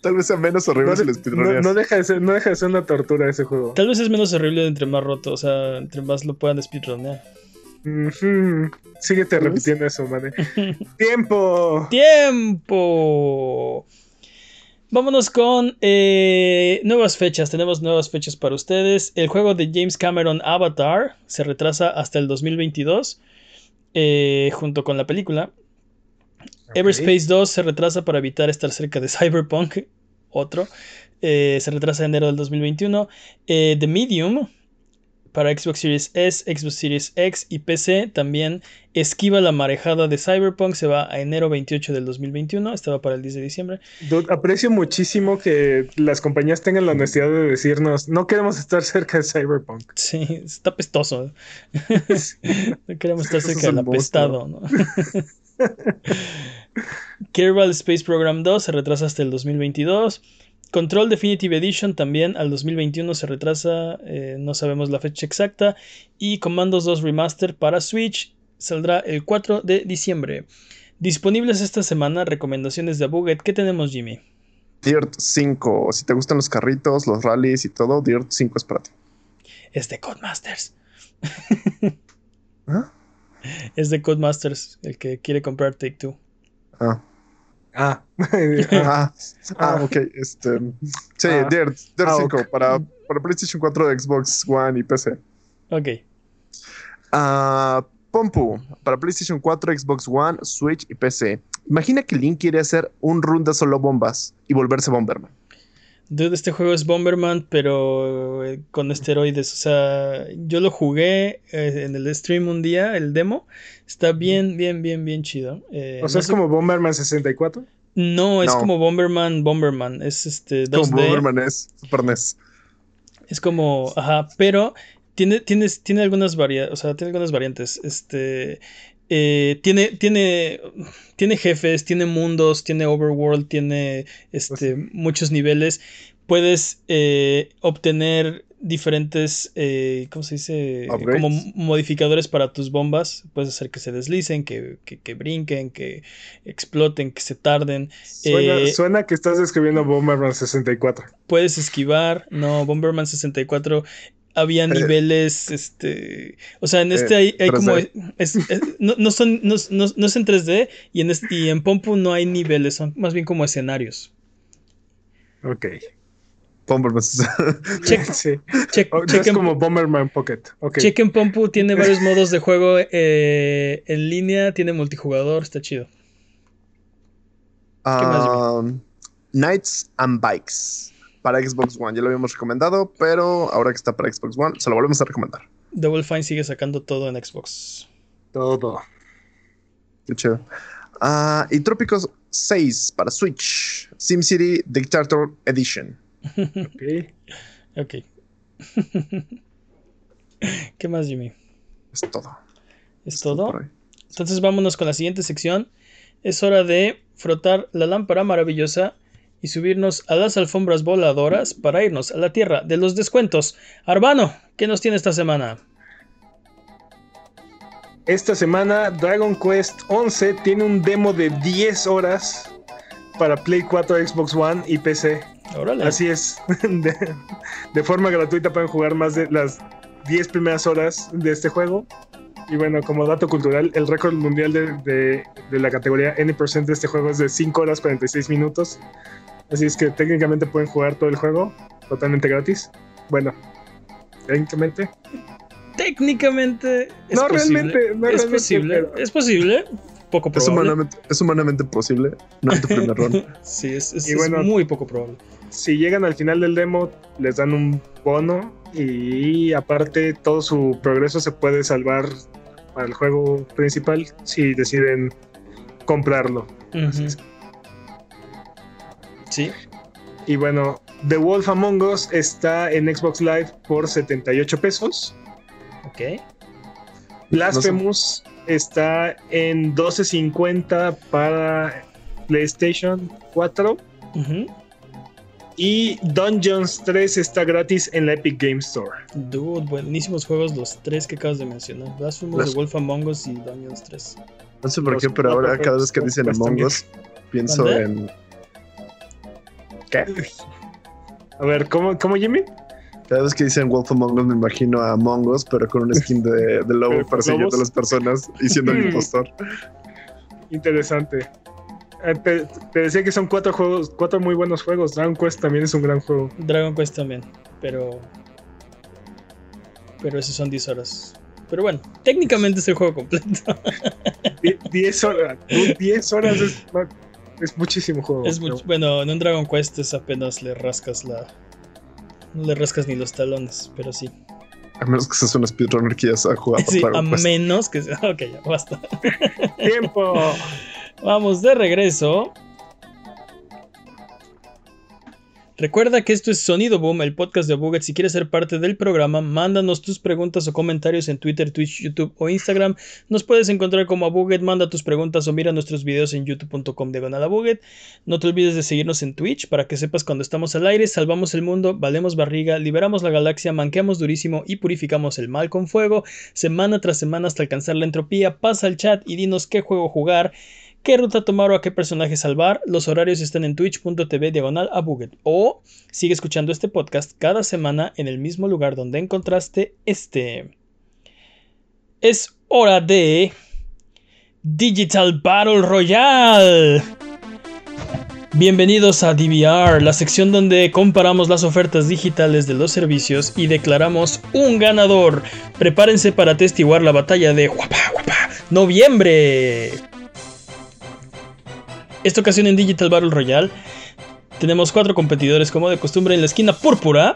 Tal vez sea menos horrible No, si lo no, deja de ser, no deja de ser una tortura ese juego. Tal vez es menos horrible entre más roto, o sea, entre más lo puedan speedronear. Ujú. Síguete ¿Ves? repitiendo eso, man. ¡Tiempo! ¡Tiempo! Vámonos con eh, nuevas fechas. Tenemos nuevas fechas para ustedes. El juego de James Cameron Avatar se retrasa hasta el 2022, eh, junto con la película. Everspace 2 se retrasa para evitar estar cerca de Cyberpunk, otro. Eh, se retrasa enero del 2021. Eh, The Medium para Xbox Series S, Xbox Series X y PC también esquiva la marejada de Cyberpunk. Se va a enero 28 del 2021. Estaba para el 10 de diciembre. Dude, aprecio muchísimo que las compañías tengan la honestidad de decirnos, no queremos estar cerca de Cyberpunk. Sí, está pestoso. no queremos estar cerca del apestado, ¿no? Kerbal Space Program 2 se retrasa hasta el 2022. Control Definitive Edition también al 2021 se retrasa, eh, no sabemos la fecha exacta. Y Commandos 2 Remaster para Switch saldrá el 4 de diciembre. Disponibles esta semana recomendaciones de Abuget. ¿Qué tenemos, Jimmy? Dirt 5. Si te gustan los carritos, los rallies y todo, Dirt 5 es para ti. Es de Codemasters. ¿Ah? Es de Codemasters, el que quiere comprar Take Two. Ah. Ah. Ah, ah, ok. Este, sí, Ah. Dirt, Dirt Ah, 5 ok. para, para PlayStation 4, Xbox One y PC. Ok. Ah, Pompu, para PlayStation 4, Xbox One, Switch y PC. Imagina que Link quiere hacer un run de solo bombas y volverse Bomberman. Dude, este juego es Bomberman, pero eh, con esteroides. O sea, yo lo jugué eh, en el stream un día, el demo. Está bien, bien, bien, bien chido. Eh, o sea, no es como Bomberman 64. No, es No. como Bomberman, Bomberman. Es este 2D. Como Bomberman es Super NES. Es como, ajá, pero tiene, tiene, tiene algunas variantes, o sea, tiene algunas variantes. Este, eh, tiene, tiene, tiene jefes, tiene mundos, tiene overworld, tiene, este, muchos niveles. Puedes eh, obtener diferentes, eh, ¿cómo se dice? Upgrades. Como modificadores para tus bombas. Puedes hacer que se deslicen, que, que, que brinquen, que exploten, que se tarden. Suena, Eh, suena que estás describiendo Bomberman 64. puedes esquivar. No, Bomberman 64 había niveles, este, o sea, en este Eh, hay, hay como, 3D. es- es- no, no son, no, no- no es en 3D y en, este- y en Pompu no hay niveles, son más bien como escenarios. Ok. Bomberman. Check, Sí. check, Oh, check es en- como Bomberman Pocket. Ok. check en Pompu tiene varios modos de juego eh, en línea, tiene multijugador, está chido. más, Um, Knights and Bikes para Xbox One. Ya lo habíamos recomendado, pero ahora que está para Xbox One, se lo volvemos a recomendar. Double Fine sigue sacando todo en Xbox. Todo. Qué chido. Ah, y Trópicos 6 para Switch. SimCity Dictator Edition. Ok. Ok. ¿Qué más, Jimmy? Es todo. ¿Es todo? Entonces vámonos con la siguiente sección. Es hora de frotar la lámpara maravillosa y subirnos a las alfombras voladoras para irnos a la tierra de los descuentos. Arbano, ¿qué nos tiene esta semana? esta semana Dragon Quest 11 tiene un demo de 10 horas para Play 4, Xbox One y PC. Órale. Así es. De, de forma gratuita pueden jugar más de las 10 primeras horas de este juego. Y bueno, como dato cultural, el récord mundial de, de- de la categoría N% de este juego es de 5 horas 46 minutos. Así es que técnicamente pueden jugar todo el juego totalmente gratis. Bueno, técnicamente. Técnicamente es No, posible. realmente, no, es realmente, posible. pero- Es posible. Poco Es probable. humanamente, es humanamente posible. No en tu primer ron. Sí, es, es- Y es muy poco probable. Si llegan al final del demo, les dan un bono y aparte todo su progreso se puede salvar para el juego principal si deciden comprarlo. Ujú. Sí. Y bueno, The Wolf Among Us está en Xbox Live por 78 pesos. Ok. Blasphemous está en 12.50 para PlayStation 4. Ujú. Y Dungeons 3 está gratis en la Epic Game Store. Dude, buenísimos juegos los tres que acabas de mencionar. Blasphemous, Las- The Wolf Among Us y Dungeons 3. No sé por Los qué, pero ahora cada vez que dicen Among. Us, pienso en. ¿Qué? A ver, ¿cómo, cómo Jimmy? Cada vez que dicen Wolf Among Us, me imagino a Among Us, pero con un skin de, de lobo ¿De persiguiendo a las personas y siendo el Mm. impostor. Interesante. Eh, Te, te decía que son cuatro juegos, cuatro muy buenos juegos. Dragon Quest también es un gran juego. Dragon Quest también, pero. Pero esos son 10 horas. Pero bueno, técnicamente es el juego completo. Die- 10 horas. dude, 10 horas es, es muchísimo juego. Es bueno, en un Dragon Quest es apenas le rascas la. No le rascas ni los talones, pero sí. A menos que seas un speedrunner que ya se ha jugado Sí, a Dragon Quest. menos que sea. Ok, ya basta. Tiempo. Vamos de regreso. Recuerda que esto es Sonido Boom, el podcast de Buget. Si quieres ser parte del programa, mándanos tus preguntas o comentarios en Twitter, Twitch, YouTube o Instagram. Nos puedes encontrar como a Buget, manda tus preguntas o mira nuestros videos en youtube.com a Buget. No te olvides de seguirnos en Twitch para que sepas cuando estamos al aire, salvamos el mundo, valemos barriga, liberamos la galaxia, manqueamos durísimo y purificamos el mal con fuego, semana tras semana hasta alcanzar la entropía. Pasa al chat y dinos qué juego jugar qué ruta tomar o a qué personaje salvar. Los horarios están en twitch.tv diagonal a Buget. O sigue escuchando este podcast cada semana en el mismo lugar donde encontraste este. Es hora de Digital Battle Royale. Bienvenidos a DVR, la sección donde comparamos las ofertas digitales de los servicios y declaramos un ganador. Prepárense para testiguar la batalla de Guapa, Guapa, noviembre. Esta ocasión en Digital Battle Royale tenemos cuatro competidores como de costumbre en la esquina púrpura.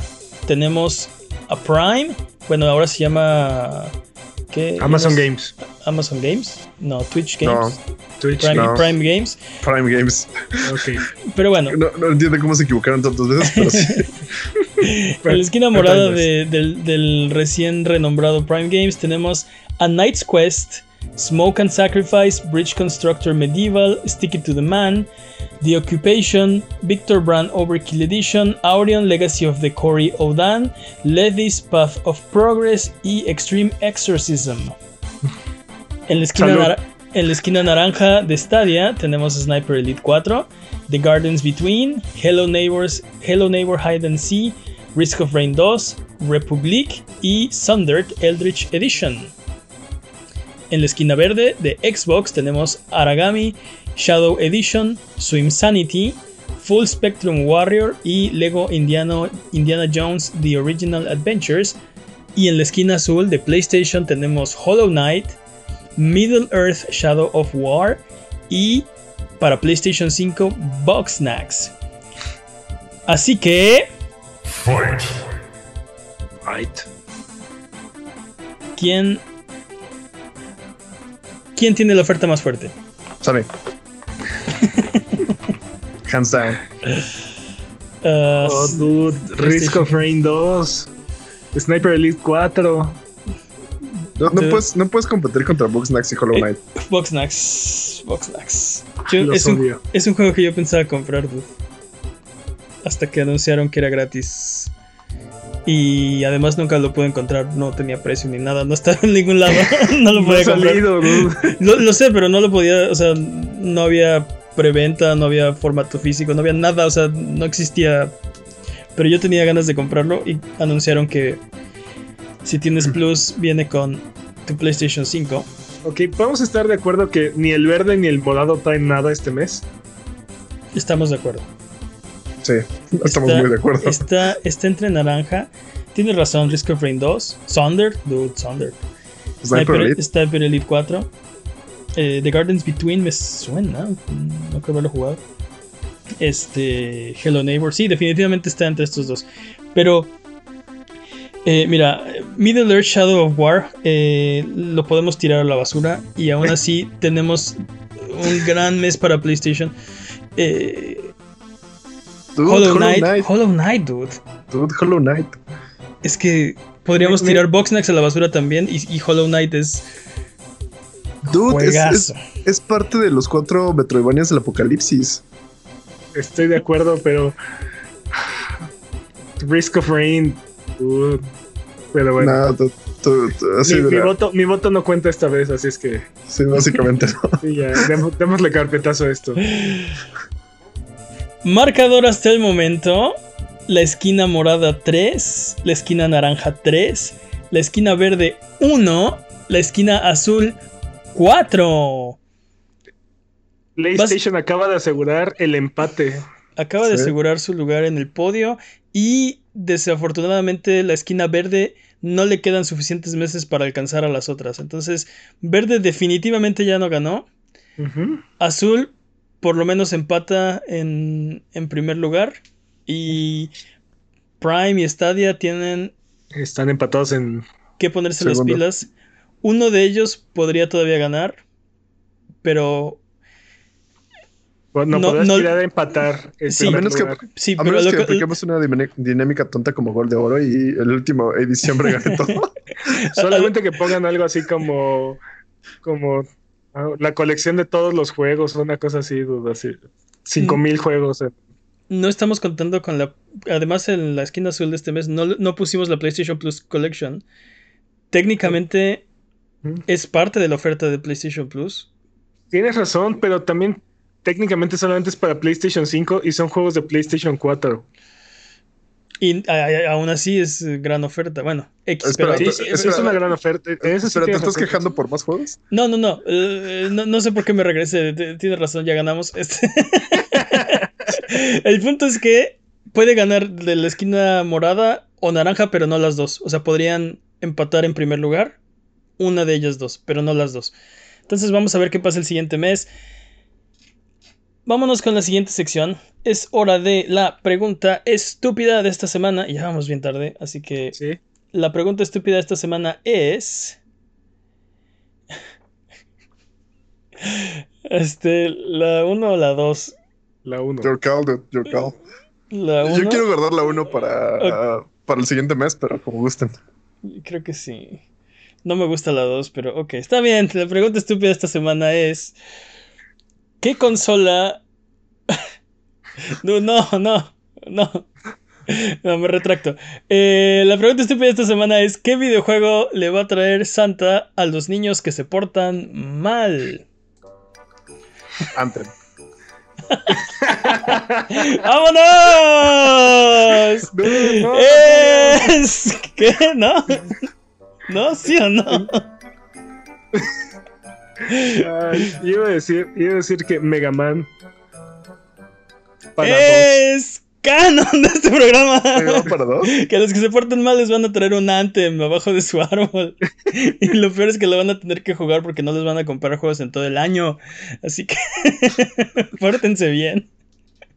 Tenemos a Prime, bueno ahora se llama ¿qué? Amazon. Games. Amazon Games, no Twitch No, Games, Twitch. Prime, no. Prime Games. Prime Games. Ok. Pero bueno, No, no entiendo cómo se equivocaron tantas veces, pero sí. en la esquina morada de- del, del recién renombrado Prime Games tenemos A Knight's Quest, Smoke and Sacrifice, Bridge Constructor Medieval, Stick It to the Man, The Occupation, Victor Brand Overkill Edition, Aurion Legacy of the Cory Odan, Levis Path of Progress y Extreme Exorcism. En la esquina, Salud. nara- en la esquina naranja de Stadia tenemos Sniper Elite 4, The Gardens Between, Hello Neighbors, Hello Neighbor Hide and See, Risk of Rain 2, Republic y Sundered Eldritch Edition. En la esquina verde de Xbox tenemos Aragami, Shadow Edition, Swim Sanity, Full Spectrum Warrior y Lego Indiano- Indiana Jones The Original Adventures. Y en la esquina azul de PlayStation tenemos Hollow Knight, Middle Earth Shadow of War y para PlayStation 5 Box Snacks. Así que, Right. ¿quién, ¿quién tiene la oferta más fuerte? Sony. Hands down. Uh, Oh, dude. Risk of Rain 2. Sniper Elite 4. No, puedes, no puedes competir contra Bugsnax y Hollow Eh, Knight. Box Snacks. Box Snacks. Yo- es, un, es un juego que yo pensaba comprar, dude. Hasta que anunciaron que era gratis. Y además nunca lo pude encontrar, no tenía precio ni nada, no estaba en ningún lado, no lo No podía ha comprar. salido. Lo, lo sé, pero no lo podía, o sea, no había preventa, no había formato físico, no había nada, o sea, no existía. Pero yo tenía ganas de comprarlo y anunciaron que si tienes Plus viene con tu PlayStation 5. Ok, podemos estar de acuerdo que ni el verde ni el morado traen nada este mes. Estamos de acuerdo. Sí, estamos Está- muy de acuerdo. Está, está entre naranja. Tienes razón, Risk of Rain 2. Sonder, dude, Sonder. Sniper Elite. Sniper Elite 4. Eh, The Gardens Between me suena. No creo haberlo jugado. Este. Hello Neighbor. Sí, definitivamente está entre estos dos. Pero. eh, mira, Middle Earth Shadow of War eh, lo podemos tirar a la basura y aún así tenemos un gran mes para PlayStation. Eh, Dude, Hollow, Knight, Hollow Knight, dude. Dude, Hollow Knight. Es que podríamos Me- me- tirar Boxnax a la basura también y, y Hollow Knight es Dude, es, es, juegazo. es parte de los cuatro Metroidvanias del apocalipsis. Estoy de acuerdo, pero. Risk of Rain, dude. Pero bueno. Nah, tú- tú- tú- así, mi, voto, mi voto no cuenta esta vez, así es que sí, básicamente no. sí, ya, démosle carpetazo a esto. Marcador hasta el momento. La esquina morada 3, la esquina naranja 3, la esquina verde 1, la esquina azul 4. PlayStation acaba de asegurar el empate. Acaba de asegurar su lugar en el podio y desafortunadamente la esquina verde no le quedan suficientes meses para alcanzar a las otras. Entonces, verde definitivamente ya no ganó. Azul por lo menos empata en, en primer lugar. Y Prime y Stadia tienen Están empatados en. que ponerse Segundo. las pilas. Uno de ellos podría todavía ganar. Pero Bueno, No, podrás no- tirar a empatar. el Sí. A menos que, sí, a pero menos que que- apliquemos una dinámica tonta como gol de oro y el último edición gane todo. Solamente que pongan algo así como. Como. Ah, la colección de todos los juegos, una cosa así, duda, así. Mm. 5000 juegos. eh. no estamos contando con la... Además en la esquina azul de este mes no, no pusimos la PlayStation Plus Collection. Técnicamente Ujú. es parte de la oferta de PlayStation Plus. Tienes razón, pero también técnicamente solamente es para PlayStation 5 y son juegos de PlayStation 4. Y a- a- aún así es eh, gran oferta. Bueno, X. Espera, pero- Sí, es, una gran oferta. En eso sí ¿te estás quejando por más juegos? No, no, no, eh, no. No sé por qué me regrese. t- Tienes razón, ya ganamos. Este. El punto es que puede ganar de la esquina morada o naranja, pero no las dos. O sea, podrían empatar en primer lugar una de ellas dos, pero no las dos. Entonces vamos a ver qué pasa el siguiente mes. Vámonos con la siguiente sección. Es hora de la pregunta estúpida de esta semana. Ya vamos bien tarde, así que Sí. la pregunta estúpida de esta semana es. Este, la 1 o la 2. La 1. Your call, dude, your call. La 1. Yo quiero guardar la 1 para, para el siguiente mes, pero como gusten. Creo que sí. No me gusta la 2, pero ok, está bien. La pregunta estúpida de esta semana es: ¿Qué consola.? no, no, no, no. No, me retracto. Eh, la pregunta estúpida de esta semana es: ¿Qué videojuego le va a traer Santa a los niños que se portan mal? Anthem. ¡Vámonos! No, no, no, es... ¿Qué? ¿No? ¿No? ¿Sí o no? Ay, iba a decir, iba a decir que Mega Man. Para dos. es canon de este programa. ¿Me va para dos? Que a los que se porten mal les van a traer un Anthem abajo de su árbol. Y lo peor es que lo van a tener que jugar porque no les van a comprar juegos en todo el año. Así que pórtense bien.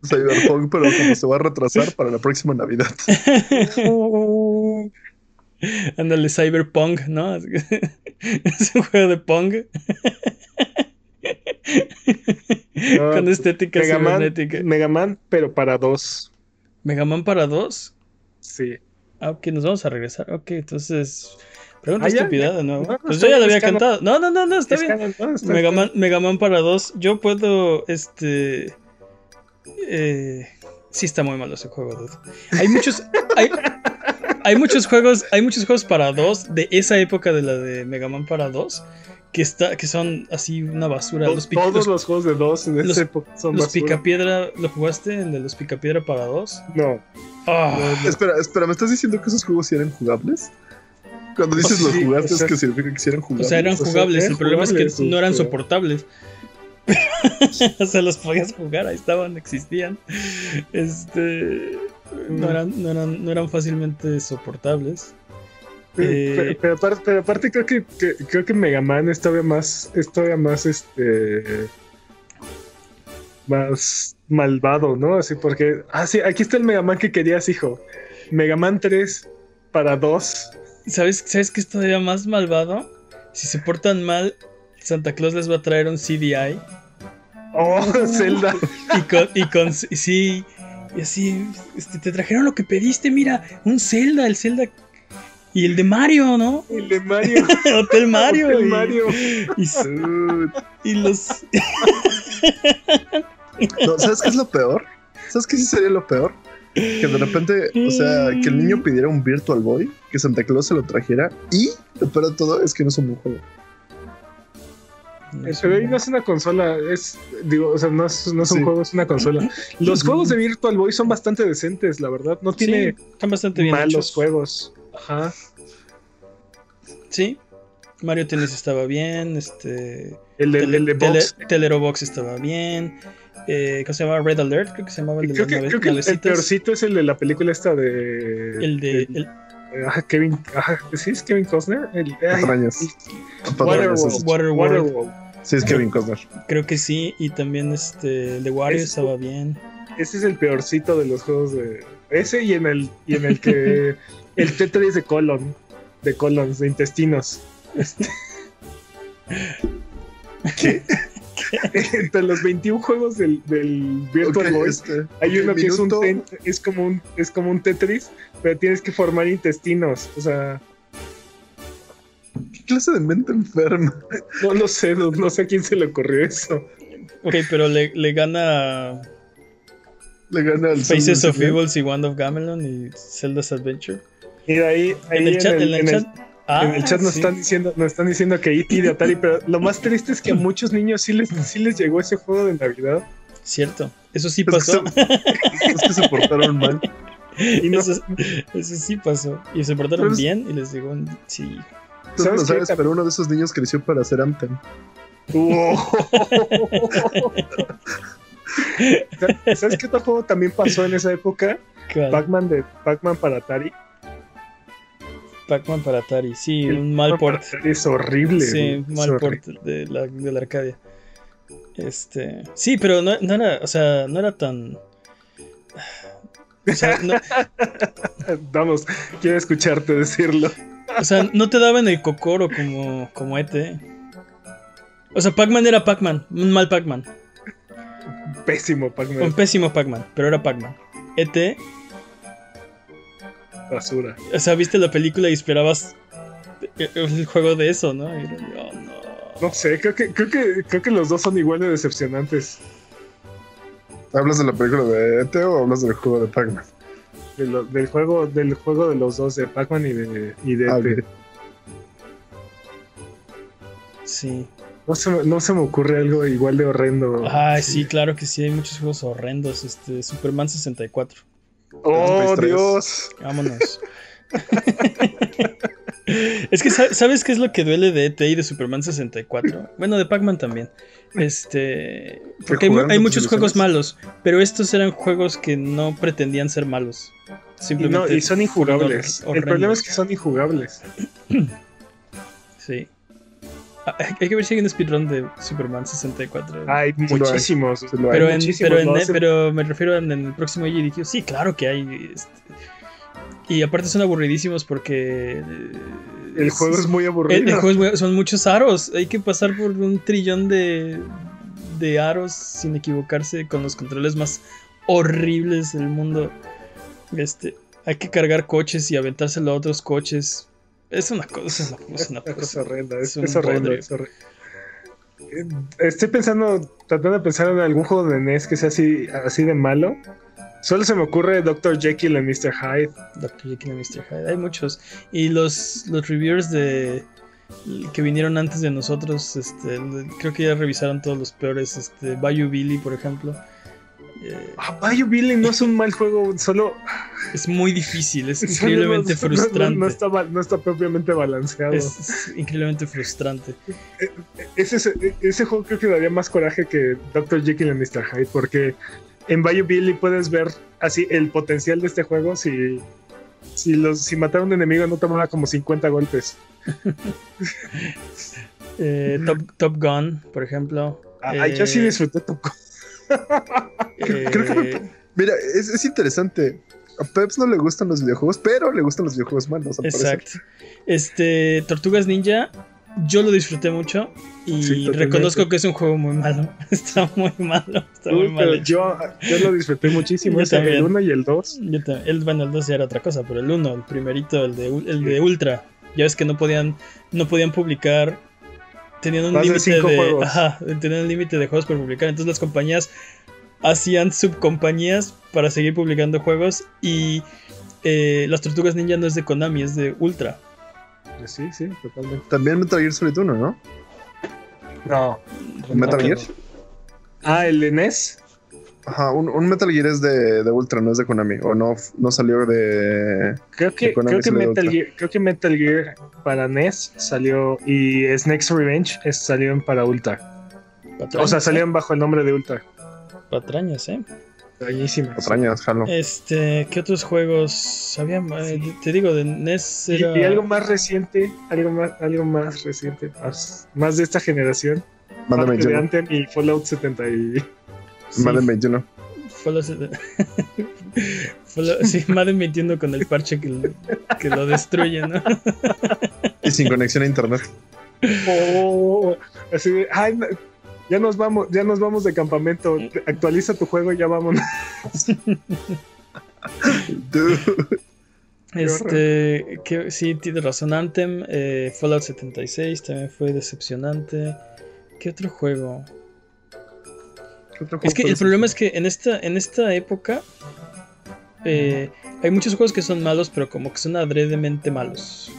Cyberpunk, pero como se va a retrasar para la próxima Navidad. Ándale, Cyberpunk, ¿no? Es un juego de Pong. No, Con estética Mega Man, cibernética. Mega Man, pero para dos. Mega Man para dos. Sí. Ah, ok, nos vamos a regresar. Ok, entonces. Pregunta Ah, de nuevo. No, no, pues yo ya bien, lo había canon. cantado. No, no, no, no, está Es bien. canon, no, está- Mega está- Man, Mega Man para dos. Yo puedo. Este. Eh, sí, está muy malo ese juego, dude. Hay muchos. Hay, hay muchos juegos, hay muchos juegos para dos de esa época de la de Mega Man para dos que está, que son así una basura. Los Todos los- los juegos de dos en los- esa época son los basura. Picapiedra, ¿lo jugaste? ¿El de los Picapiedra para dos? No. Ah, Espera, espera, ¿me estás diciendo que esos juegos sí eran jugables? Cuando dices los Sí, jugaste, o sea- es que significa que sí eran o jugables. sea, eran o sea, jugables. eran el problema es jugables, que no eran pero- soportables. o sea, los podías jugar, ahí estaban, existían. Este. No eran, no eran, no eran fácilmente soportables. Pero, Eh, pero- pero aparte, pero aparte creo que, que- creo que Mega Man es todavía más, es todavía más este más malvado, ¿no? Así porque. Ah, sí, aquí está el Mega Man que querías, hijo. Mega Man 3 para 2. ¿Sabes, ¿Sabes qué es todavía más malvado? Si se portan mal, Santa Claus les va a traer un CDI. Oh, Zelda. Y con, y con sí, y así, este, te trajeron lo que pediste, mira, un Zelda, el Zelda y el de Mario, ¿no? El de Mario. Hotel Mario. Hotel y, Mario. y los No, ¿Sabes qué es lo peor? ¿Sabes qué sí sería lo peor? Que de repente, o sea, que el niño pidiera un Virtual Boy, que Santa Claus se lo trajera, y lo peor de todo es que no es un buen juego. El PBI no es una consola, es, digo, o sea, no es, no es un Sí. juego, es una consola. Los juegos de Virtual Boy son bastante decentes, la verdad. No tiene Sí, están bastante bien malos hechos. juegos. Ajá. Sí. Mario Tennis estaba bien, este El de, Tele- el de Tele- Box. Telerobox estaba bien. Eh, ¿Cómo se llama? Red Alert, creo que se llamaba el de Creo las que, nave- creo que el, peorcito es el de la película esta de. El de. el- Ajá, Kevin. Ajá, ¿sí es Kevin Costner? El, ay, Patrañas. Waterworld. Waterworld. Waterworld. Sí, es Kevin Costner. creo que sí. Y también este. El de Wario Es- estaba bien. Ese es el peorcito de los juegos de. Ese y en el, y en el que. el Tetris de colon. De colons, de intestinos. Este. ¿Qué? Entre los 21 juegos del, del Virtual Ok, Boy. este, Hay uno que es, un ten- es, como un, es como un Tetris, pero tienes que formar intestinos. O sea, ¿Qué clase de mente enferma? no lo sé, no, no sé a quién se le ocurrió eso. Ok, pero le, le gana Le gana al Faces of. Evil y Wand of Gamelon y Zelda's Adventure. Mira, ahí, ahí En el chat, en el chat. Ah, en el chat nos sí. están diciendo, nos están diciendo que E.T. de Atari, pero lo más triste es que a muchos niños sí les, sí les llegó ese juego de Navidad. Cierto. Eso sí que, pasó. se, es que se portaron mal. Y no, Eso, eso sí pasó. Y se portaron Pero bien y les llegó un. Sí. Tú no ¿Sabes sabes, pero uno de esos niños creció para ser Anthem. ¿Sabes qué otro juego también pasó en esa época? Pac-Man de Pac-Man para Atari. Pac-Man para Atari. Sí, El un mal port. Es horrible. Sí, es mal horrible. port de la, de la Arcadia. Este. Sí, pero no, no era. O sea, no era tan. O sea, no, Vamos, quiero escucharte decirlo. o sea, no te daban el cocoro como, como ET. O sea, Pac-Man era Pac-Man, un mal Pac-Man. Pésimo Pac-Man. Un pésimo Pac-Man, pero era Pac-Man. ET, Basura. o sea, viste la película y esperabas el juego de eso, ¿no? Y era, oh, no. No sé, creo que, creo que, creo que los dos son igual de decepcionantes. ¿Hablas de la película de ET o hablas del juego de Pac-Man? De lo- del juego, del juego de los dos, de Pac-Man y de, y de Ah, ET. ok. Sí. No se, me- no se me ocurre algo igual de horrendo. Ay, sí, claro que sí, hay muchos juegos horrendos. Este, Superman 64. ¡Oh. Dios! Vámonos. es que, sa- ¿sabes qué es lo que duele de ET y de Superman 64? Bueno, de Pac-Man también. Este. Porque hay, muchos juegos malos, pero estos eran juegos que no pretendían ser malos. Y, no, Simplemente. y son injugables. El problema es que son injugables. Sí. Hay que ver si hay un speedrun de Superman 64. Hay muchísimos. Sí lo hay. pero, en, muchísimos, pero, en- pero me refiero en, en el próximo dije, sí, claro que hay. este, y aparte son aburridísimos porque. eh, El juego es muy aburrido. el- el juego es muy- son muchos aros. Hay que pasar por un trillón de, de aros sin equivocarse con los controles más horribles del mundo. Este, hay que cargar coches y aventárselo a otros coches. Es una cosa, es una, es una cosa. horrendo, es, es horrendo, bodrio. es horrendo. Eh, Estoy pensando, tratando de pensar en algún juego de NES que sea así, así de malo. Solo se me ocurre Dr. Jekyll y Mr. Hyde. Dr. Jekyll y Mr. Hyde. Hay muchos. Y los, los reviewers de que vinieron antes de nosotros, este, creo que ya revisaron todos los peores. Este, Bayou Billy, por ejemplo. Eh, ah, Billy no es un mal juego, solo. Es muy difícil, es increíblemente frustrante. No, está, no, está, propiamente balanceado. Es, increíblemente frustrante. Eh, eh, ese, ese, juego creo que daría más coraje que Dr. Jekyll y Mr. Hyde, porque en Bayou Billy puedes ver así el potencial de este juego si, si, los, si matar a un enemigo no tomaba como 50 golpes. top, Top Gun, por ejemplo. Ah, yo sí disfruté Top Gun. Eh, mira, es, interesante. A Peps no le gustan los videojuegos, pero le gustan los videojuegos malos. Exacto. Este, Tortugas Ninja, yo lo disfruté mucho y reconozco que es un juego muy malo. Está muy malo. Está muy malo. Yo, yo, lo disfruté muchísimo. el 1 y el 2. El, bueno, el 2 ya era otra cosa, pero el 1, el primerito, el de, el de Ultra. Ya ves que no podían, no podían publicar tenían un límite de, ajá, tenían un límite de juegos por publicar. Entonces las compañías hacían subcompañías para seguir publicando juegos y eh, las Tortugas Ninja no es de Konami, es de Ultra. Sí, sí, totalmente. También Metal Gear Solid 1, ¿no? No. ¿Metal Gear? Ah, el NES. Ajá, un, Metal Gear es de, de, Ultra, no es de Konami. O no, no salió de. Creo que, creo, que Metal Gear, creo que Metal Gear para NES salió. Y Snake's Revenge salió para Ultra. o sea, salieron bajo el nombre de Ultra. Patrañas, ¿eh? Patrañísimas. Patrañas, jalo. Este, ¿qué otros juegos había? Eh, te digo, de NES era... y, algo más reciente, algo más, algo más reciente, más, de esta generación. Mándame de Anthem y Fallout 70 y... Madden 21. Fallout... sí, Madden 21 con el parche que, que lo destruye, ¿no? y sin conexión a internet. Oh, así de, ay, ya nos vamos, ya nos vamos de campamento. Actualiza tu juego y ya vámonos. este, que, sí, tiene razón. Anthem, eh, Fallout 76 también fue decepcionante. ¿Qué otro juego? Es que el problema es que en esta, en esta época eh, hay muchos juegos que son malos, pero como que son adredemente malos.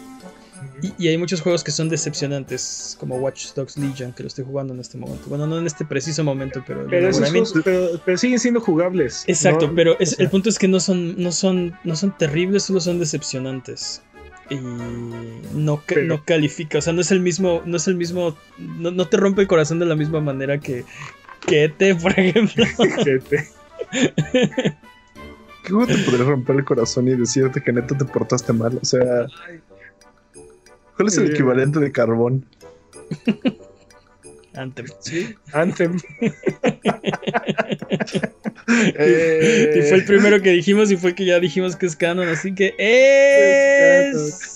Y, hay muchos juegos que son decepcionantes, como Watch Dogs Legion, que lo estoy jugando en este momento. Bueno, no en este preciso momento, pero. Pero, siguen siendo jugables. Exacto, pero el punto es que no son, no, son, no son terribles, solo son decepcionantes. Y no, no califica, o sea, no es el mismo, no es el mismo, no, te rompe el corazón de la misma manera que, que ET, por ejemplo. que ¿Qué juego te podría romper el corazón y decirte que neta te portaste mal? O sea. ¿Cuál es el equivalente de carbón? Anthem. Sí, Anthem. y fue el primero que dijimos y fue que ya dijimos que es canon, así que es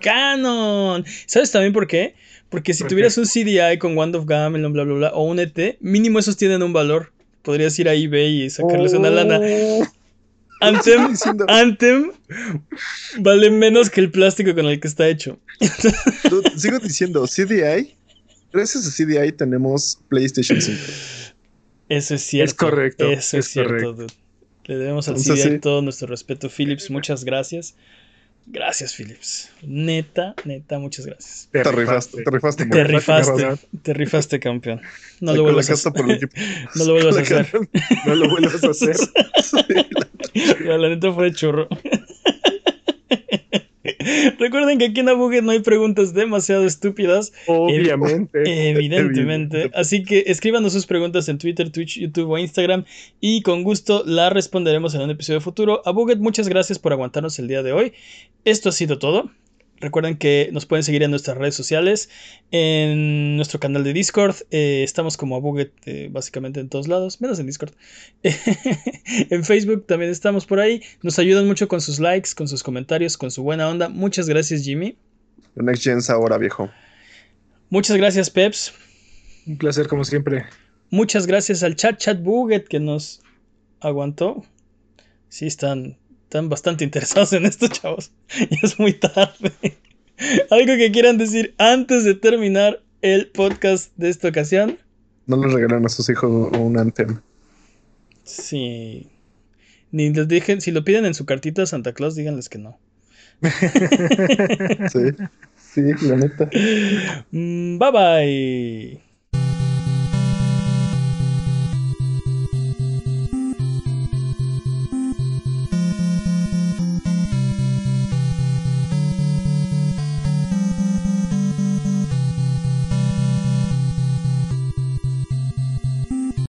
canon. ¿Sabes también por qué? Porque si tuvieras un CDI con Wand of Gamelon, bla, bla, bla, o un ET, mínimo esos tienen un valor. Podrías ir a eBay y sacarles una lana. Oh. Anthem, Anthem vale menos que el plástico con el que está hecho. Sigo diciendo, CDI. Gracias a CDI tenemos PlayStation 5. Eso es cierto. Es correcto. Eso es, cierto, Le debemos al CDI todo nuestro respeto. Philips, muchas gracias. Gracias, Philips. Neta, neta, muchas gracias. Te, rifaste, te rifaste. Te rifaste, te rifaste, campeón. No lo vuelvas a hacer. No lo vuelvas a hacer. No lo vuelvas a hacer. La neta fue de churro. Recuerden que aquí en Abuget no hay preguntas demasiado estúpidas. Obviamente. Evidentemente. Así que escríbanos sus preguntas en Twitter, Twitch, YouTube o Instagram y con gusto las responderemos en un episodio futuro. Abuget, muchas gracias por aguantarnos el día de hoy. Esto ha sido todo. Recuerden que nos pueden seguir en nuestras redes sociales, en nuestro canal de Discord. Eh, estamos como a eh, básicamente en todos lados, menos en Discord. en Facebook también estamos por ahí. Nos ayudan mucho con sus likes, con sus comentarios, con su buena onda. Muchas gracias, Jimmy. Next Gen ahora, viejo. Muchas gracias, Peps. Un placer, como siempre. Muchas gracias al chat chat Buget que nos aguantó. Sí, están están bastante interesados en esto, chavos. Ya es muy tarde. ¿Algo que quieran decir antes de terminar el podcast de esta ocasión? No les regalan a sus hijos un Anthem. Sí. Ni les si lo piden en su cartita a Santa Claus, díganles que no. Sí, sí, la neta. Mm, bye bye.